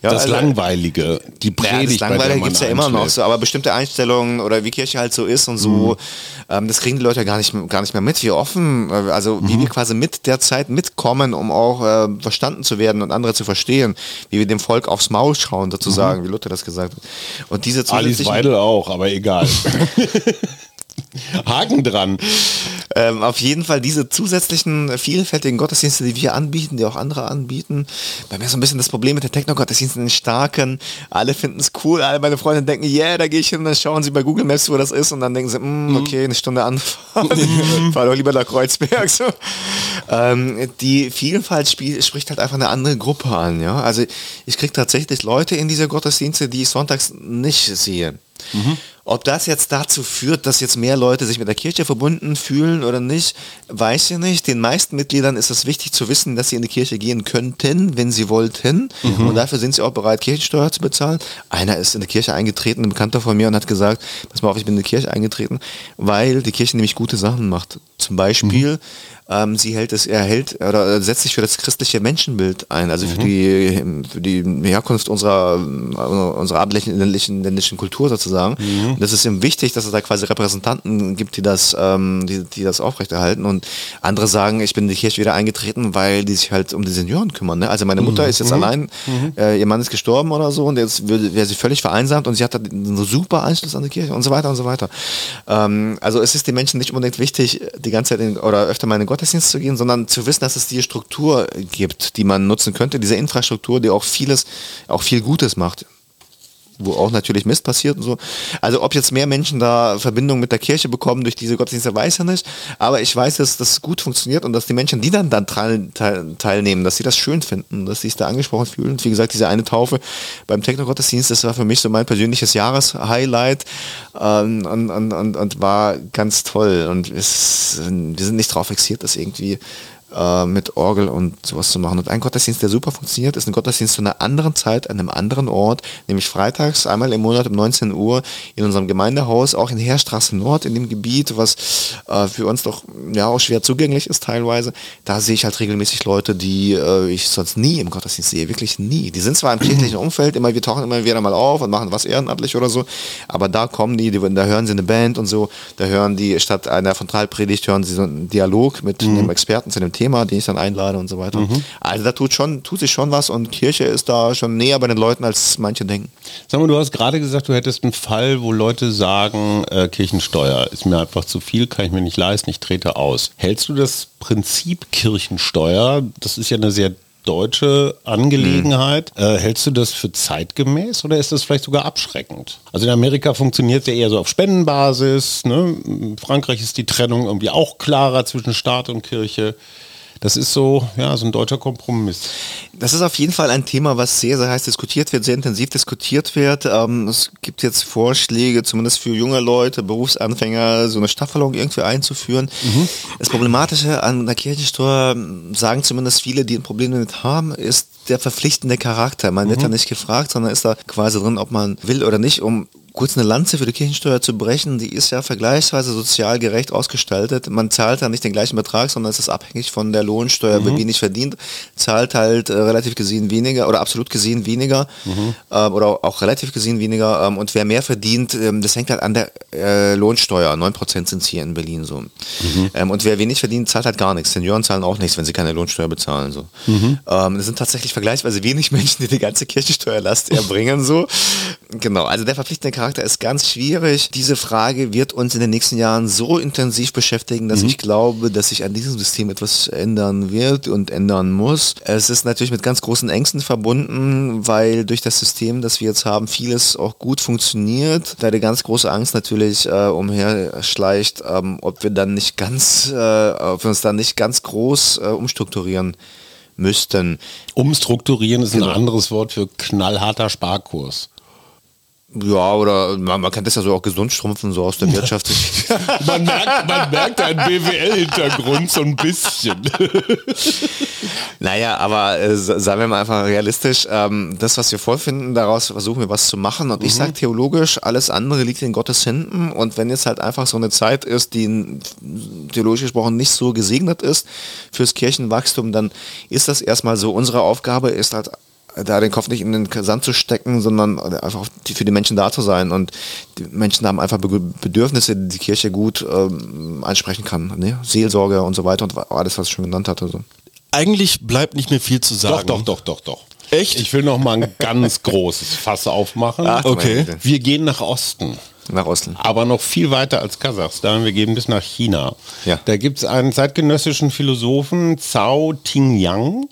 Ja, das also, Langweilige, die Predigt. Ja, das Langweilige gibt es ja immer noch so, aber bestimmte Einstellungen oder wie Kirche halt so ist und so, mhm. ähm, das kriegen die Leute gar nicht, gar nicht mehr mit, wie offen, äh, also mhm. wie wir quasi mit der Zeit mitkommen, um auch äh, verstanden zu werden und andere zu verstehen, wie wir dem Volk aufs Maul schauen, sozusagen, mhm. wie Luther das gesagt hat. Und diese Alice Weidel auch, aber egal. Haken dran. Ähm, auf jeden Fall diese zusätzlichen vielfältigen Gottesdienste, die wir anbieten, die auch andere anbieten. Bei mir ist so ein bisschen das Problem mit der Techno-Gottesdiensten, den starken. Alle finden es cool, alle meine Freunde denken, yeah, da gehe ich hin, dann schauen sie bei Google Maps, wo das ist und dann denken sie, mm, okay, eine Stunde Anfahrt, fahr doch lieber nach Kreuzberg. So. Ähm, die Vielfalt spricht halt einfach eine andere Gruppe an. Ja? Also ich kriege tatsächlich Leute in diese Gottesdienste, die ich sonntags nicht sehe. Mhm. Ob das jetzt dazu führt, dass jetzt mehr Leute sich mit der Kirche verbunden fühlen oder nicht, weiß ich nicht. Den meisten Mitgliedern ist es wichtig zu wissen, dass sie in die Kirche gehen könnten, wenn sie wollten. Mhm. Und dafür sind sie auch bereit, Kirchensteuer zu bezahlen. Einer ist in die Kirche eingetreten, ein Bekannter von mir, und hat gesagt, pass mal auf, ich bin in die Kirche eingetreten, weil die Kirche nämlich gute Sachen macht. Zum Beispiel, mhm ähm, sie hält es, er hält oder setzt sich für das christliche Menschenbild ein, also mhm. für die für die Herkunft unserer unserer abendländischen ländlichen Kultur sozusagen. Mhm. Und das ist ihm wichtig, dass es da quasi Repräsentanten gibt, die das ähm, die, die das aufrechterhalten. Und andere sagen, ich bin in die Kirche wieder eingetreten, weil die sich halt um die Senioren kümmern. Ne? Also meine Mutter mhm. ist jetzt mhm. allein, mhm. äh, ihr Mann ist gestorben oder so und jetzt wäre sie völlig vereinsamt und sie hat einen super Einschluss an die Kirche und so weiter und so weiter. Ähm, also es ist den Menschen nicht unbedingt wichtig, die ganze Zeit in, oder öfter mal in den Gott Gottesdienst zu gehen, sondern zu wissen, dass es die Struktur gibt, die man nutzen könnte, diese Infrastruktur, die auch vieles, auch viel Gutes macht wo auch natürlich Mist passiert und so. Also ob jetzt mehr Menschen da Verbindung mit der Kirche bekommen durch diese Gottesdienste, weiß ich nicht. Aber ich weiß, dass das gut funktioniert und dass die Menschen, die dann, dann teil, teil, teilnehmen, dass sie das schön finden, dass sie sich da angesprochen fühlen. Und wie gesagt, diese eine Taufe beim Techno-Gottesdienst, das war für mich so mein persönliches Jahreshighlight ähm, und, und, und, und, war ganz toll. Und es, wir sind nicht drauf fixiert, das irgendwie äh, mit Orgel und sowas zu machen. Und ein Gottesdienst, der super funktioniert, ist ein Gottesdienst zu einer anderen Zeit, an einem anderen Ort, nämlich freitags einmal im Monat um 19 Uhr in unserem Gemeindehaus, auch in Heerstraße Nord, in dem Gebiet, was äh, für uns doch ja auch schwer zugänglich ist teilweise. Da sehe ich halt regelmäßig Leute, die äh, ich sonst nie im Gottesdienst sehe, wirklich nie. Die sind zwar im kirchlichen Umfeld, immer wir tauchen immer wieder mal auf und machen was ehrenamtlich oder so, aber da kommen die, die da hören sie eine Band und so, da hören die statt einer Frontalpredigt hören sie so einen Dialog mit mhm. einem Experten zu einem Thema Thema, den ich dann einlade und so weiter. Also da tut schon, tut sich schon was und Kirche ist da schon näher bei den Leuten, als manche denken. Sag mal, du hast gerade gesagt, du hättest einen Fall, wo Leute sagen, äh, Kirchensteuer ist mir einfach zu viel, kann ich mir nicht leisten, ich trete aus. Hältst du das Prinzip Kirchensteuer, das ist ja eine sehr deutsche Angelegenheit. Äh, hältst du das für zeitgemäß oder ist das vielleicht sogar abschreckend? Also in Amerika funktioniert es ja eher so auf Spendenbasis. Ne? In Frankreich ist die Trennung irgendwie auch klarer zwischen Staat und Kirche. Das ist so, ja, so ein deutscher Kompromiss. Das ist auf jeden Fall ein Thema, was sehr, sehr heiß diskutiert wird, sehr intensiv diskutiert wird. Ähm, es gibt jetzt Vorschläge, zumindest für junge Leute, Berufsanfänger, so eine Staffelung irgendwie einzuführen. Das Problematische an der Kirchensteuer, sagen zumindest viele, die ein Problem damit haben, ist der verpflichtende Charakter. Man wird da nicht gefragt, sondern ist da quasi drin, ob man will oder nicht, um kurz eine Lanze für die Kirchensteuer zu brechen, die ist ja vergleichsweise sozial gerecht ausgestaltet. Man zahlt da nicht den gleichen Betrag, sondern es ist abhängig von der Lohnsteuer. Wer wenig verdient, zahlt halt äh, relativ gesehen weniger oder absolut gesehen weniger äh, oder auch relativ gesehen weniger. Ähm, und wer mehr verdient, ähm, das hängt halt an der äh, Lohnsteuer. 9% sind es hier in Berlin so. Ähm, und wer wenig verdient, zahlt halt gar nichts. Senioren zahlen auch nichts, wenn sie keine Lohnsteuer bezahlen. So. Ähm, es sind tatsächlich vergleichsweise wenig Menschen, die die ganze Kirchensteuerlast erbringen. So. Genau, also der verpflichtende Charakter ist ganz schwierig. Diese Frage wird uns in den nächsten Jahren so intensiv beschäftigen, dass ich glaube, dass sich an diesem System etwas ändern wird und ändern muss. Es ist natürlich mit ganz großen Ängsten verbunden, weil durch das System, das wir jetzt haben, vieles auch gut funktioniert. Da die ganz große Angst natürlich äh, umherschleicht, ähm, ob wir dann nicht ganz, äh, ob wir uns dann nicht ganz groß äh, umstrukturieren müssten. Umstrukturieren ist ein anderes Wort für knallharter Sparkurs. Ja, oder man, man kennt das ja so auch gesund schrumpfen, so aus der Wirtschaft. Man merkt, man merkt einen BWL-Hintergrund so ein bisschen. naja, aber äh, sa- sagen wir mal einfach realistisch, ähm, das, was wir vorfinden, daraus versuchen wir was zu machen. Und ich sage theologisch, alles andere liegt in Gottes Händen. Und wenn jetzt halt einfach so eine Zeit ist, die theologisch gesprochen nicht so gesegnet ist fürs Kirchenwachstum, dann ist das erstmal so. Unsere Aufgabe ist halt da den Kopf nicht in den Sand zu stecken, sondern einfach für die Menschen da zu sein. Und die Menschen haben einfach Be- Bedürfnisse, die die Kirche gut ähm, ansprechen kann. Ne? Seelsorge und so weiter und alles, was ich schon genannt hatte. So. Eigentlich bleibt nicht mehr viel zu Doch, sagen. doch, doch, doch, doch. Echt? Ich will noch mal ein ganz großes Fass aufmachen. Ach, Okay. Wir gehen nach Osten. Nach Osten. Aber noch viel weiter als Kasachstan. Wir gehen bis nach China. Ja. Da gibt es einen zeitgenössischen Philosophen, Zhao Tingyang.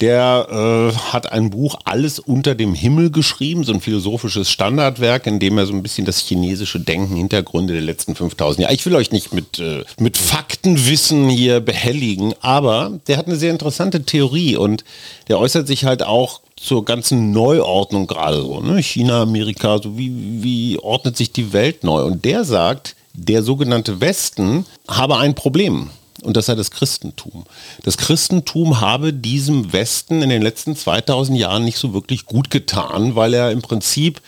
Der äh, hat ein Buch Alles unter dem Himmel geschrieben, so ein philosophisches Standardwerk, in dem er so ein bisschen das chinesische Denken, Hintergründe der letzten 5000 Jahre. Ich will euch nicht mit, äh, mit Faktenwissen hier behelligen, aber der hat eine sehr interessante Theorie und der äußert sich halt auch zur ganzen Neuordnung gerade so. Ne? China, Amerika, so wie, wie ordnet sich die Welt neu? Und der sagt, der sogenannte Westen habe ein Problem. Und das sei das Christentum. Das Christentum habe diesem Westen in den letzten 2000 Jahren nicht so wirklich gut getan, weil er im Prinzip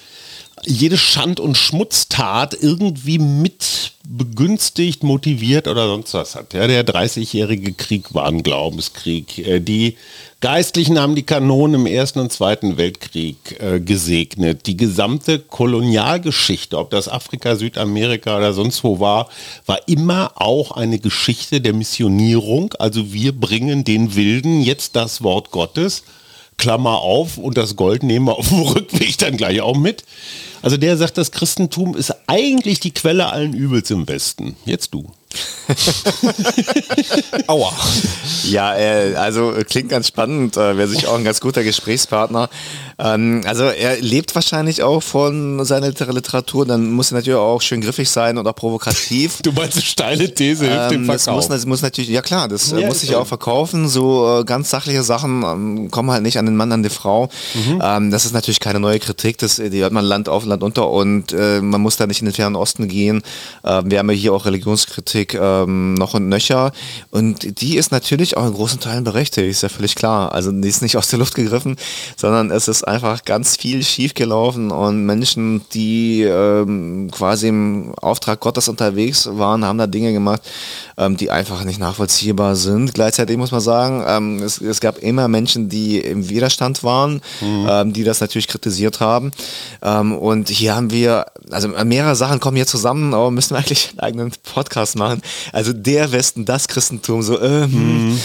jede Schand- und Schmutztat irgendwie mit begünstigt, motiviert oder sonst was hat. Ja, der 30-jährige Krieg war ein Glaubenskrieg. Äh, Die Geistlichen haben die Kanonen im Ersten und Zweiten Weltkrieg äh, gesegnet. Die gesamte Kolonialgeschichte, ob das Afrika, Südamerika oder sonst wo war, war immer auch eine Geschichte der Missionierung. Also wir bringen den Wilden jetzt das Wort Gottes. Klammer auf und das Gold nehmen wir auf dem Rückweg dann gleich auch mit. Also der sagt, das Christentum ist eigentlich die Quelle allen Übels im Westen. Jetzt du. Aua. Ja, äh, also äh, klingt ganz spannend, äh, wäre sich auch ein ganz guter Gesprächspartner. Ähm, also er lebt wahrscheinlich auch von seiner Liter- Literatur, dann muss er natürlich auch schön griffig sein und auch provokativ. Du meinst, eine steile These hilft dem Ähm, das, muss, Verkauf. das muss natürlich, ja klar, das äh, Ja, muss sich auch verkaufen. So äh, ganz sachliche Sachen ähm, kommen halt nicht an den Mann, an die Frau. Mhm. Ähm, das ist natürlich keine neue Kritik, das, die hört man Land auf, Land unter und äh, man muss da nicht in den fernen Osten gehen. Ähm, wir haben ja hier auch Religionskritik ähm, noch und nöcher und die ist natürlich auch in großen Teilen berechtigt, ist ja völlig klar. Also die ist nicht aus der Luft gegriffen, sondern es ist einfach ganz viel schiefgelaufen und Menschen, die ähm, quasi im Auftrag Gottes unterwegs waren, haben da Dinge gemacht, ähm, die einfach nicht nachvollziehbar sind. Gleichzeitig muss man sagen, ähm, es, es gab immer Menschen, die im Widerstand waren, ähm, die das natürlich kritisiert haben. Ähm, und hier haben wir, also mehrere Sachen kommen hier zusammen, aber müssen wir eigentlich einen eigenen Podcast machen. Also der Westen, das Christentum, so, äh, hm.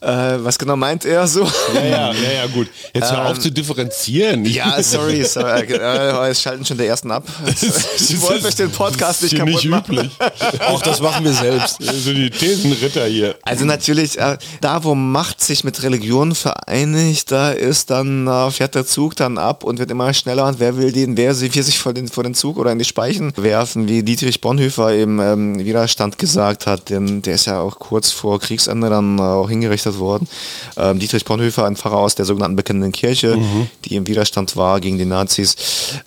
Äh, was genau meint er so? Ja, ja, ja, ja, gut. Jetzt hör auf zu differenzieren. Ähm, Ja, sorry, sorry. Äh, jetzt schalten schon der ersten ab. Ich wollte euch den Podcast nicht kaputt nicht machen. üblich. Auch das machen wir selbst. So die Thesenritter hier. Also natürlich, äh, da wo Macht sich mit Religion vereinigt, da ist dann, äh, fährt der Zug dann ab und wird immer schneller und wer will den, wer will sich vor den, vor den Zug oder in die Speichen werfen, wie Dietrich Bonhoeffer im ähm, Widerstand gesagt hat, denn der ist ja auch kurz vor Kriegsende dann äh, auch hingerichtet worden. Ähm, Dietrich Bonhoeffer, ein Pfarrer aus der sogenannten Bekennenden Kirche, die im Widerstand war gegen die Nazis.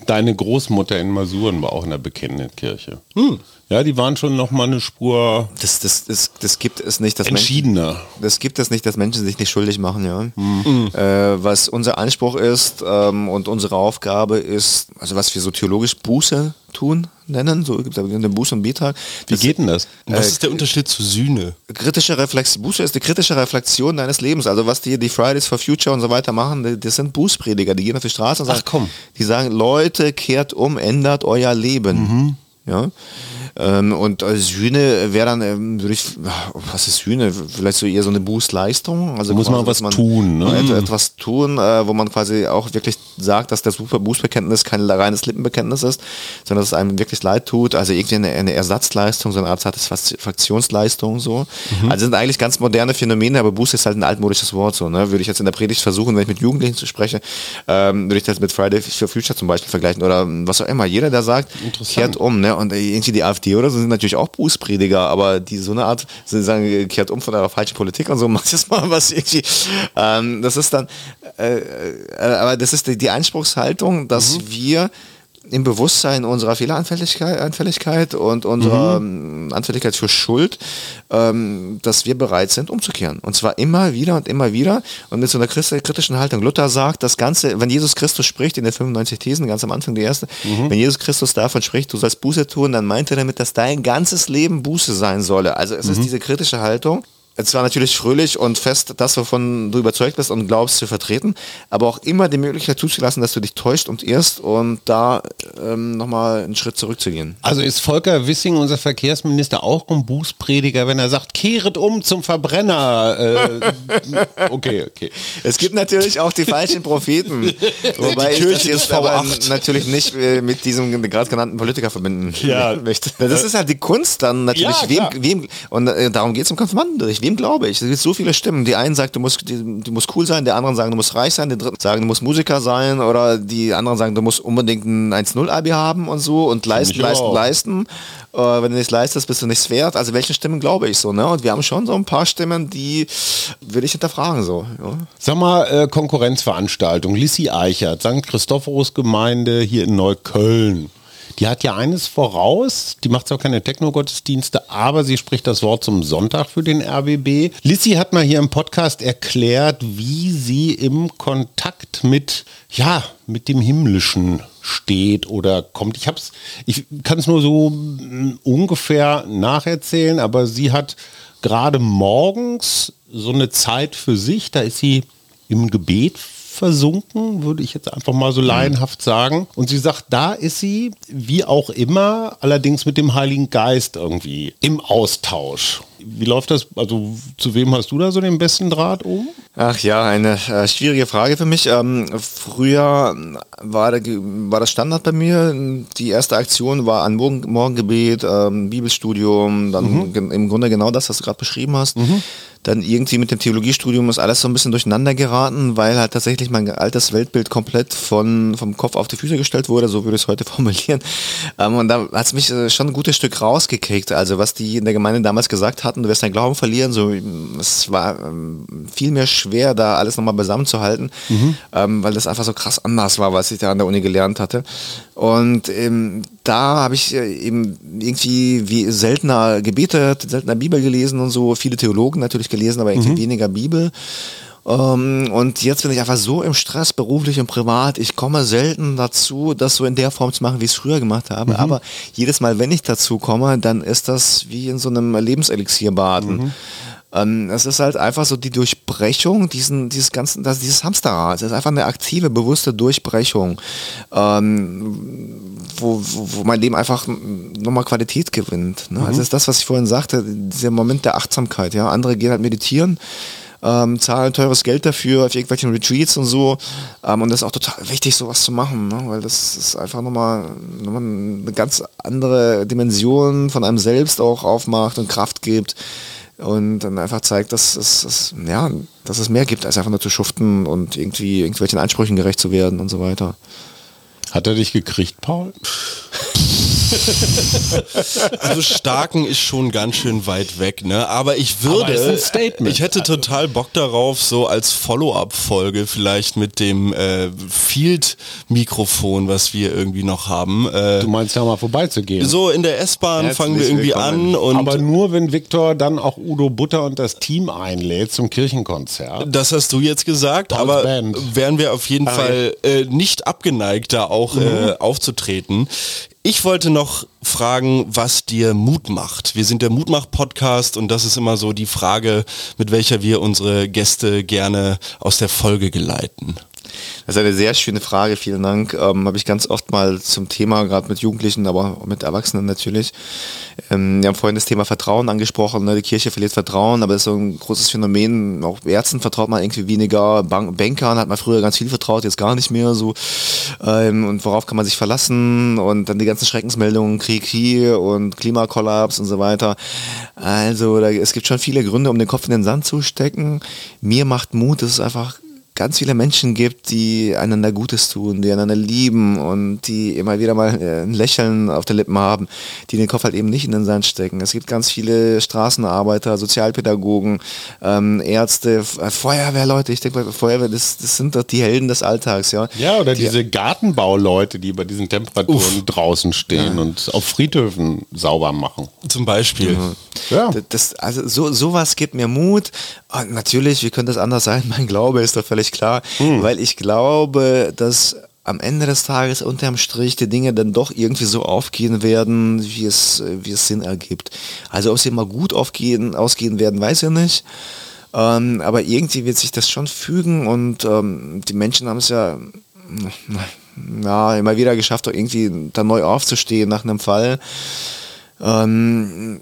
Deine Großmutter in Masuren war auch in der bekennenden Kirche. Hm. Ja, die waren schon noch mal eine Spur Das, das, das, das gibt es nicht, dass Menschen, entschiedener. Das gibt es nicht, dass Menschen sich nicht schuldig machen, ja. Äh, was unser Anspruch ist ähm, und unsere Aufgabe ist, also was wir so theologisch Buße tun nennen, so gibt es den Buße und Beitrag. Wie geht denn das? Was ist der Unterschied zu Sühne? Kritische Reflexion, Buße ist die kritische Reflexion deines Lebens. Also was die, die Fridays for Future und so weiter machen, die- das sind Bußprediger, die gehen auf die Straße und sagen, Ach, komm. die sagen, Leute, kehrt um, ändert euer Leben. Ja. Ähm, und Sühne wäre dann, ähm, würde ich, was ist Sühne? Vielleicht so eher so eine Bußleistung. Also Muss man quasi, was dass tun, ne? et- etwas tun, äh, wo man quasi auch wirklich sagt, dass das Buß- Bußbekenntnis kein reines Lippenbekenntnis ist, sondern dass es einem wirklich leid tut. Also irgendwie eine, eine Ersatzleistung, so eine Art Satisfaktionsleistung so. Mhm. Also sind eigentlich ganz moderne Phänomene, aber Buße ist halt ein altmodisches Wort so. Ne? Würde ich jetzt in der Predigt versuchen, wenn ich mit Jugendlichen zu spreche, ähm, würde ich das mit Friday for Future zum Beispiel vergleichen oder was auch immer. Jeder, der sagt, kehrt um, ne? Und irgendwie die AfD oder so sind natürlich auch Bußprediger, aber die so eine Art, sie sagen, kehrt um von eurer falschen Politik und so, macht jetzt mal was irgendwie. Ähm, das ist dann, äh, äh, aber das ist die, die Anspruchshaltung, dass wir im Bewusstsein unserer Fehleranfälligkeit Anfälligkeit und unserer ähm, Anfälligkeit für Schuld, ähm, dass wir bereit sind, umzukehren. Und zwar immer wieder und immer wieder und mit so einer kritischen Haltung. Luther sagt, das Ganze, wenn Jesus Christus spricht, in den 95 Thesen, ganz am Anfang die erste, wenn Jesus Christus davon spricht, du sollst Buße tun, dann meint er damit, dass dein ganzes Leben Buße sein solle. Also es ist diese kritische Haltung. Es war natürlich fröhlich und fest, das, wovon du überzeugt bist und glaubst zu vertreten, aber auch immer die Möglichkeit zuzulassen, dass du dich täuscht und irrst und da ähm, nochmal einen Schritt zurückzugehen. Also ist Volker Wissing, unser Verkehrsminister, auch ein Bußprediger, wenn er sagt, kehret um zum Verbrenner. Äh, okay, okay. Es gibt natürlich auch die falschen Propheten, wobei ich das jetzt aber V8. natürlich nicht äh, mit diesem gerade genannten Politiker verbinden Ja. möchte. Das ist halt die Kunst dann natürlich, Ja, wem, wem, und äh, darum geht es im Konfirmandenunterricht. Wem glaube ich? Es gibt so viele Stimmen. Die einen sagen, du musst, die, du musst cool sein, der anderen sagen, du musst reich sein, die dritten sagen, du musst Musiker sein oder die anderen sagen, du musst unbedingt ein 1-0-Abi haben und so und leisten, leisten, leisten. Äh, wenn du nicht leistest, bist du nichts wert. Also welche Stimmen glaube ich so, ne? Und wir haben schon so ein paar Stimmen, die würde ich hinterfragen so. Ja. Sag mal, äh, Konkurrenzveranstaltung. Lissi Eichert, St. Christophorus Gemeinde hier in Neukölln. Die hat ja eines voraus, die macht zwar keine Techno-Gottesdienste, aber sie spricht das Wort zum Sonntag für den RBB. Lissy hat mal hier im Podcast erklärt, wie sie im Kontakt mit, ja, mit dem Himmlischen steht oder kommt. Ich ich kann es nur so mm, ungefähr nacherzählen, aber sie hat gerade morgens so eine Zeit für sich, da ist sie im Gebet versunken, würde ich jetzt einfach mal so laienhaft sagen. Und sie sagt, da ist sie, wie auch immer, allerdings mit dem Heiligen Geist irgendwie im Austausch. Wie läuft das? Also zu wem hast du da so den besten Draht um? Ach ja, eine äh, schwierige Frage für mich. Ähm, früher war, der, war das Standard bei mir. Die erste Aktion war ein Morgen Morgengebet, ähm, Bibelstudium, dann gen- im Grunde genau das, was du gerade beschrieben hast. Dann irgendwie mit dem Theologiestudium ist alles so ein bisschen durcheinander geraten, weil halt tatsächlich mein altes Weltbild komplett von, vom Kopf auf die Füße gestellt wurde, so würde ich es heute formulieren. Ähm, und da hat es mich äh, schon ein gutes Stück rausgekriegt. Also was die in der Gemeinde damals gesagt hatten, du wirst deinen Glauben verlieren, so es war ähm, viel mehr schwer, da alles nochmal beisammen zu halten, ähm, weil das einfach so krass anders war, was ich da an der Uni gelernt hatte. Und ähm, da habe ich äh, eben irgendwie wie seltener gebetet, seltener Bibel gelesen und so, viele Theologen natürlich gelesen, aber irgendwie weniger Bibel. Ähm, und jetzt bin ich einfach so im Stress, beruflich und privat. Ich komme selten dazu, das so in der Form zu machen, wie ich es früher gemacht habe. Aber jedes Mal, wenn ich dazu komme, dann ist das wie in so einem Lebenselixier baden. Ähm, es ist halt einfach so die Durchbrechung diesen, dieses ganzen, das, dieses Hamsterrad. Es ist einfach eine aktive, bewusste Durchbrechung, ähm, wo, wo, wo mein Leben einfach nochmal Qualität gewinnt. Ne? Also das ist das, was ich vorhin sagte, dieser Moment der Achtsamkeit. Ja, andere gehen halt meditieren. ähm, zahlen teures Geld dafür auf irgendwelchen Retreats und so. Ähm, und das ist auch total wichtig, sowas zu machen, ne? weil das ist einfach nochmal, nochmal eine ganz andere Dimension von einem selbst auch aufmacht und Kraft gibt und dann einfach zeigt, dass es, dass, ja, dass es mehr gibt, als einfach nur zu schuften und irgendwie irgendwelchen Ansprüchen gerecht zu werden und so weiter. Hat er dich gekriegt, Paul? Also Starken ist schon ganz schön weit weg, ne? Aber ich würde, Aber ist ein Statement. ich hätte total Bock darauf, so als Follow-up-Folge vielleicht mit dem äh, Field-Mikrofon, was wir irgendwie noch haben. Äh, Du meinst ja mal vorbeizugehen. so in der S-Bahn Herzlich fangen wir irgendwie willkommen. an und Aber nur, wenn Viktor dann auch Udo Butter und das Team einlädt zum Kirchenkonzert. Das hast du jetzt gesagt, Paul's aber Band. wären wir auf jeden Fall äh, nicht abgeneigt, da auch äh, aufzutreten. Ich wollte noch fragen, was dir Mut macht. Wir sind der Mutmach-Podcast und das ist immer so die Frage, mit welcher wir unsere Gäste gerne aus der Folge geleiten. Das ist eine sehr schöne Frage, vielen Dank. Ähm, Habe ich ganz oft mal zum Thema, gerade mit Jugendlichen, aber auch mit Erwachsenen natürlich. Ähm, wir haben vorhin das Thema Vertrauen angesprochen. Ne? Die Kirche verliert Vertrauen, aber das ist so ein großes Phänomen. Auch Ärzten vertraut man irgendwie weniger. Bank Bankern hat man früher ganz viel vertraut, jetzt gar nicht mehr so. Ähm, und worauf kann man sich verlassen? Und dann die ganzen Schreckensmeldungen, Krieg hier und Klimakollaps und so weiter. Also da, es gibt schon viele Gründe, um den Kopf in den Sand zu stecken. Mir macht Mut, dass es einfach ganz viele Menschen gibt, die einander Gutes tun, die einander lieben und die immer wieder mal äh, ein Lächeln auf der Lippen haben, die den Kopf halt eben nicht in den Sand stecken. Es gibt ganz viele Straßenarbeiter, Sozialpädagogen, ähm, Ärzte, äh, Feuerwehrleute. Ich denke, Feuerwehr, das, das sind doch die Helden des Alltags, ja. Ja, oder diese Gartenbauleute, die bei diesen Temperaturen draußen stehen und auf Friedhöfen sauber machen. Zum Beispiel. Ja. Das, das, also so, sowas gibt mir Mut. Und natürlich, wie könnte es anders sein? Mein Glaube ist doch völlig klar, weil ich glaube, dass am Ende des Tages unterm Strich die Dinge dann doch irgendwie so aufgehen werden, wie es, wie es Sinn ergibt. Also ob sie mal gut aufgehen, ausgehen werden, weiß ich nicht. Ähm, aber irgendwie wird sich das schon fügen und ähm, die Menschen haben es ja ja, immer wieder geschafft, irgendwie da neu aufzustehen nach einem Fall. Ähm,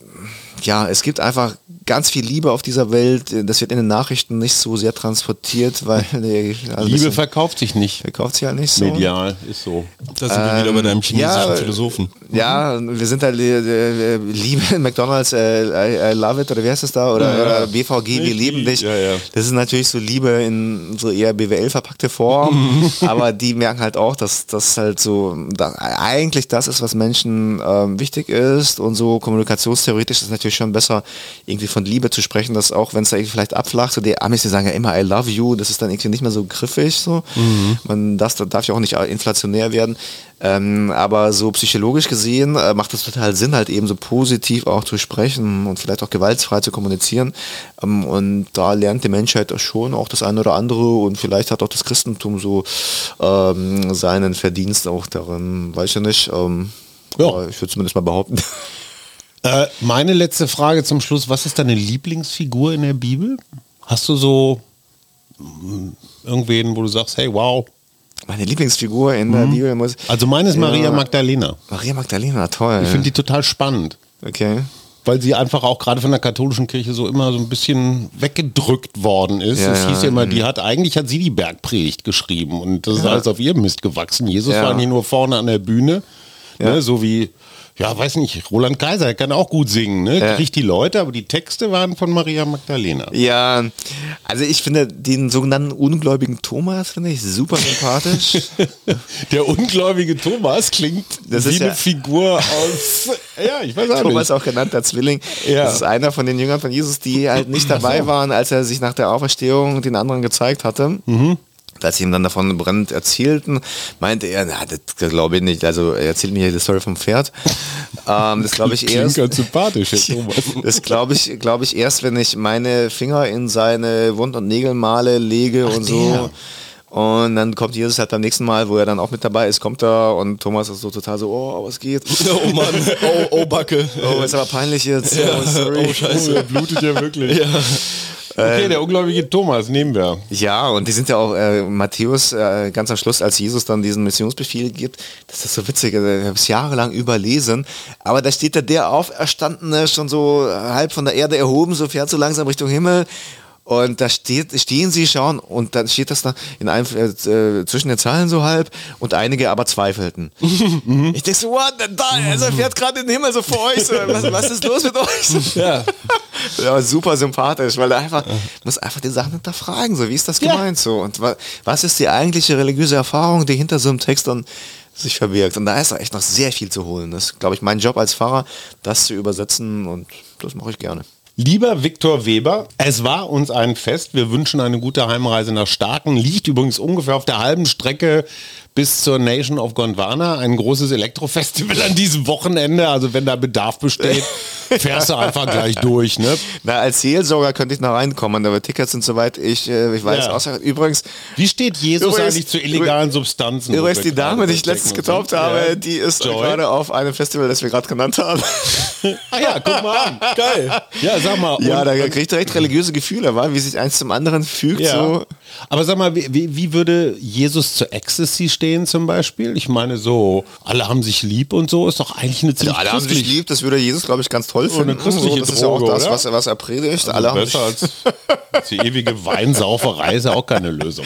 ja, es gibt einfach ganz viel Liebe auf dieser Welt. Das wird in den Nachrichten nicht so sehr transportiert, weil die, also Liebe verkauft sich nicht. verkauft sich halt nicht so. Medial ist so. Da sind wir wieder bei deinem chinesischen ja, Philosophen. Ja, wir sind halt äh, äh, Liebe McDonalds, äh, I, I love it oder wie heißt das da? Oder, Ja, ja. oder BVG, wir Ich lieben lieb- dich. ja, ja. Das ist natürlich so Liebe in so eher BWL verpackte Form, aber die merken halt auch, dass das halt so da, eigentlich das ist, was Menschen ähm, wichtig ist und so kommunikationstheoretisch ist es natürlich schon besser, irgendwie von Liebe zu sprechen, dass auch wenn es da irgendwie vielleicht abflacht, so die Amis, die sagen ja immer I love you, das ist dann irgendwie nicht mehr so griffig so. Man das darf ja auch nicht inflationär werden. Ähm, aber so psychologisch gesehen äh, macht es total Sinn, halt eben so positiv auch zu sprechen und vielleicht auch gewaltfrei zu kommunizieren. Ähm, und da lernt die Menschheit auch schon auch das eine oder andere und vielleicht hat auch das Christentum so ähm, seinen Verdienst auch darin, weiß ich nicht. Ähm, Ja. aber Ich würde zumindest mal behaupten. Äh, meine letzte Frage zum Schluss. Was ist deine Lieblingsfigur in der Bibel? Hast du so mm, irgendwen, wo du sagst, hey, wow. Meine Lieblingsfigur in der Bibel muss. Also meine ist Maria Ja. Magdalena. Maria Magdalena, toll. Ich finde die total spannend. okay. Weil sie einfach auch gerade von der katholischen Kirche so immer so ein bisschen weggedrückt worden ist. Ja, es ja, hieß ja immer, die hat, eigentlich hat sie die Bergpredigt geschrieben und das ist Ja. alles auf ihr Mist gewachsen. Jesus Ja. war nicht nur vorne an der Bühne, Ja. ne, so wie, ja, weiß nicht, Roland Kaiser, der kann auch gut singen, ne? Ja. Kriegt die Leute, aber die Texte waren von Maria Magdalena. Ja, also ich finde den sogenannten ungläubigen Thomas finde ich super sympathisch. Der ungläubige Thomas klingt Das wie ist eine ja- Figur aus, ja, ich weiß auch Thomas nicht. auch genannt der Zwilling. Ja. Das ist einer von den Jüngern von Jesus, die halt nicht dabei waren, als er sich nach der Auferstehung den anderen gezeigt hatte. Mhm. Als sie ihm dann davon brennend erzählten, meinte er, na, das glaube ich nicht. Also er erzählt mir hier die Story vom Pferd. Ähm, das glaube ich erst. ganz sympathisch, der Thomas. Das glaube ich, glaube ich erst, wenn ich meine Finger in seine Wund- und Nägelmale lege und so. Und dann kommt Jesus halt beim nächsten Mal, wo er dann auch mit dabei ist, kommt er und Thomas ist so total so, oh, was geht? Oh Mann, oh, oh Backe. Oh, ist aber peinlich jetzt. Oh, sorry. Oh Scheiße. er blutet ja wirklich. Okay, der ungläubige Thomas nehmen wir. Ja, und die sind ja auch, äh, Matthäus, äh, ganz am Schluss, als Jesus dann diesen Missionsbefehl gibt, das ist so witzig, also, ich habe es jahrelang überlesen, aber da steht da der Auferstandene schon so halb von der Erde erhoben, so fährt so langsam Richtung Himmel Und da steht, stehen sie schauen und dann steht das da in einem, äh, zwischen den Zeilen so halb und einige aber zweifelten. ich denke so, what, da, also er fährt gerade in den Himmel so vor euch. So, was, was ist los mit euch? Ja. Ja, super sympathisch, weil er einfach, muss einfach die Sachen hinterfragen, so, wie ist das gemeint, so, und wa, was ist die eigentliche religiöse Erfahrung, die hinter so einem Text dann sich verbirgt. Und da ist echt noch sehr viel zu holen. Das ist, glaube ich, mein Job als Pfarrer, das zu übersetzen und das mache ich gerne. Lieber Viktor Weber, es war uns ein Fest. Wir wünschen eine gute Heimreise nach Starken. Liegt übrigens ungefähr auf der halben Strecke bis zur Nation of Gondwana. Ein großes Elektrofestival an diesem Wochenende. Also wenn da Bedarf besteht, fährst du einfach gleich durch. Ne? Na, als Seelsorger könnte ich noch reinkommen, aber Tickets sind soweit ich, äh, ich weiß. Ja. Außer, übrigens, Wie steht Jesus Übrigens- eigentlich zu illegalen Substanzen? übrigens die Dame, die ich letztens getauft habe, Ja. die ist Joy? gerade auf einem Festival, das wir gerade genannt haben. Ah ja, guck mal an. Geil. Ja, sag mal. ja, und- da kriege ich direkt religiöse Gefühle, wa? wie sich eins zum anderen fügt. Ja. So. Aber sag mal, wie, wie, würde Jesus zur Ecstasy stehen zum Beispiel? Ich meine so, alle haben sich lieb und so, ist doch eigentlich eine ziemlich Alle haben sich lieb, das würde Jesus, glaube ich, ganz toll eine finden. christliche das ist ja auch Droge, das, was, er- was er predigt. Alle haben sich Besser als, als die ewige Weinsauferei ist ja auch keine Lösung.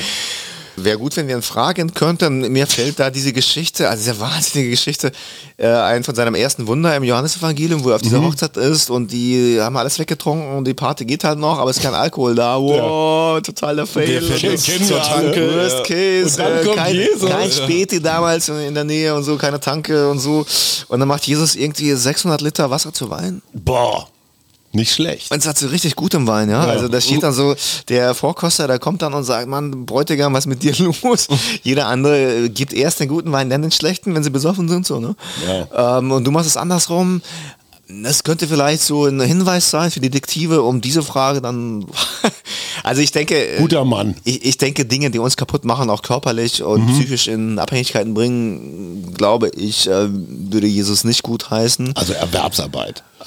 Wäre gut, wenn wir ihn fragen könnten. Mir fällt da diese Geschichte, also diese wahnsinnige Geschichte, äh, ein von seinem ersten Wunder im Johannesevangelium, wo er auf dieser Mhm. Hochzeit ist und die haben alles weggetrunken und die Party geht halt noch, aber es ist kein Alkohol da. Wow, totaler Fail. jetzt das- zur Tanke, Worst ja. Case. Dann äh, kein, Jesus. kein Späti damals in der Nähe und so, keine Tanke und so. Und dann macht Jesus irgendwie 600 Liter Wasser zu Wein. Boah, nicht schlecht. Und es hat so richtig gutem Wein, ja. Also da steht dann so, der Vorkoster, der kommt dann und sagt, Mann, Bräutigam, was ist mit dir los? Jeder andere äh, gibt erst den guten Wein, dann den schlechten, wenn sie besoffen sind, so, ne? Ähm, und du machst es andersrum. Das könnte vielleicht so ein Hinweis sein für Detektive, um diese Frage dann. also ich denke. äh, Guter Mann. Ich, ich denke, Dinge, die uns kaputt machen, auch körperlich und psychisch in Abhängigkeiten bringen, glaube ich, äh, würde Jesus nicht gut heißen. Also Erwerbsarbeit.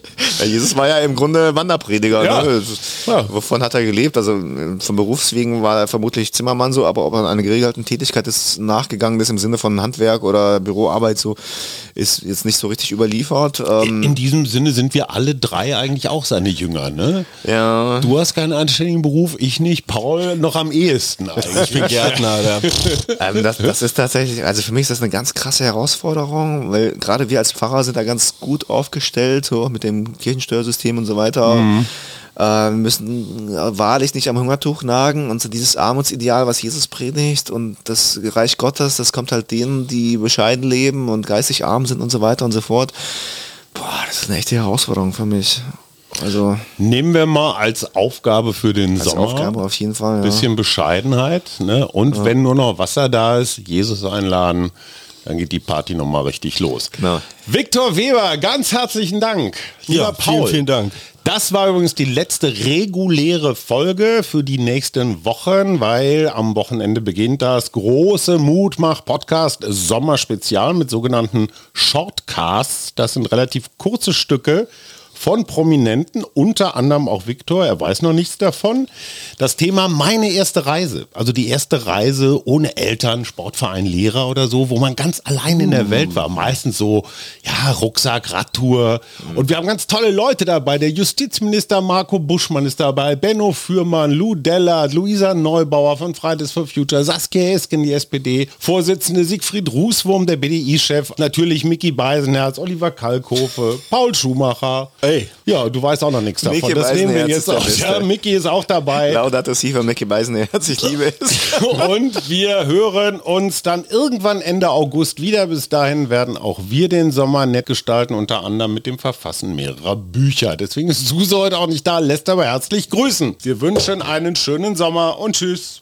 Ja, Jesus war ja im Grunde Wanderprediger. Ja. Ne? Ja. Wovon hat er gelebt? Also vom Berufswegen war er vermutlich Zimmermann so, aber ob er einer geregelten Tätigkeit ist, nachgegangen ist im Sinne von Handwerk oder Büroarbeit so, ist jetzt nicht so richtig überliefert. Ähm, In diesem Sinne sind wir alle drei eigentlich auch seine Jünger, ne? ja. Du hast keinen anständigen Beruf, ich nicht, Paul noch am ehesten eigentlich. Ich bin Gärtner. Ähm, das, das ist tatsächlich, also für mich ist das eine ganz krasse Herausforderung, weil gerade wir als Pfarrer sind da ganz gut aufgestellt, so mit dem Kirchensteuersystem und so weiter. Äh, müssen wahrlich nicht am Hungertuch nagen und so dieses Armutsideal, was Jesus predigt und das Reich Gottes, das kommt halt denen, die bescheiden leben und geistig arm sind und so weiter und so fort. Boah, das ist eine echte Herausforderung für mich. Also Nehmen wir mal als Aufgabe für den als Sommer. Aufgabe auf jeden Fall. Ja. bisschen Bescheidenheit. Ne? Und wenn nur noch Wasser da ist, Jesus einladen, dann geht die Party nochmal richtig los. Genau. Viktor Weber, ganz herzlichen Dank. Lieber Ja, Paul. vielen, vielen Dank. Das war übrigens die letzte reguläre Folge für die nächsten Wochen, weil am Wochenende beginnt das große Mutmach-Podcast Sommerspezial mit sogenannten Shortcasts. Das sind relativ kurze Stücke von Prominenten, unter anderem auch Viktor, er weiß noch nichts davon. Das Thema meine erste Reise, also die erste Reise ohne Eltern, Sportverein, Lehrer oder so, wo man ganz allein in der Welt war. Meistens so, ja, Rucksack, Radtour. Und wir haben ganz tolle Leute dabei. Der Justizminister Marco Buschmann ist dabei, Benno Fürmann, Lou Dellert, Luisa Neubauer von Fridays for Future, Saskia Esken, die SPD, Vorsitzende Siegfried Rußwurm, der BDI-Chef, natürlich Mickey Beisenherz, Oliver Kalkofe, Paul Schumacher. Ey. Ja, du weißt auch noch nichts davon. Mickey das nehmen wir jetzt ist. Beste. Ja, Mickey ist auch dabei. Laudato si von Mickey Beisenherz, ich liebe es. Und wir hören uns dann irgendwann Ende August wieder. Bis dahin werden auch wir den Sommer nett gestalten, unter anderem mit dem Verfassen mehrerer Bücher. Deswegen ist Suse heute auch nicht da, lässt aber herzlich grüßen. Wir wünschen einen schönen Sommer und tschüss.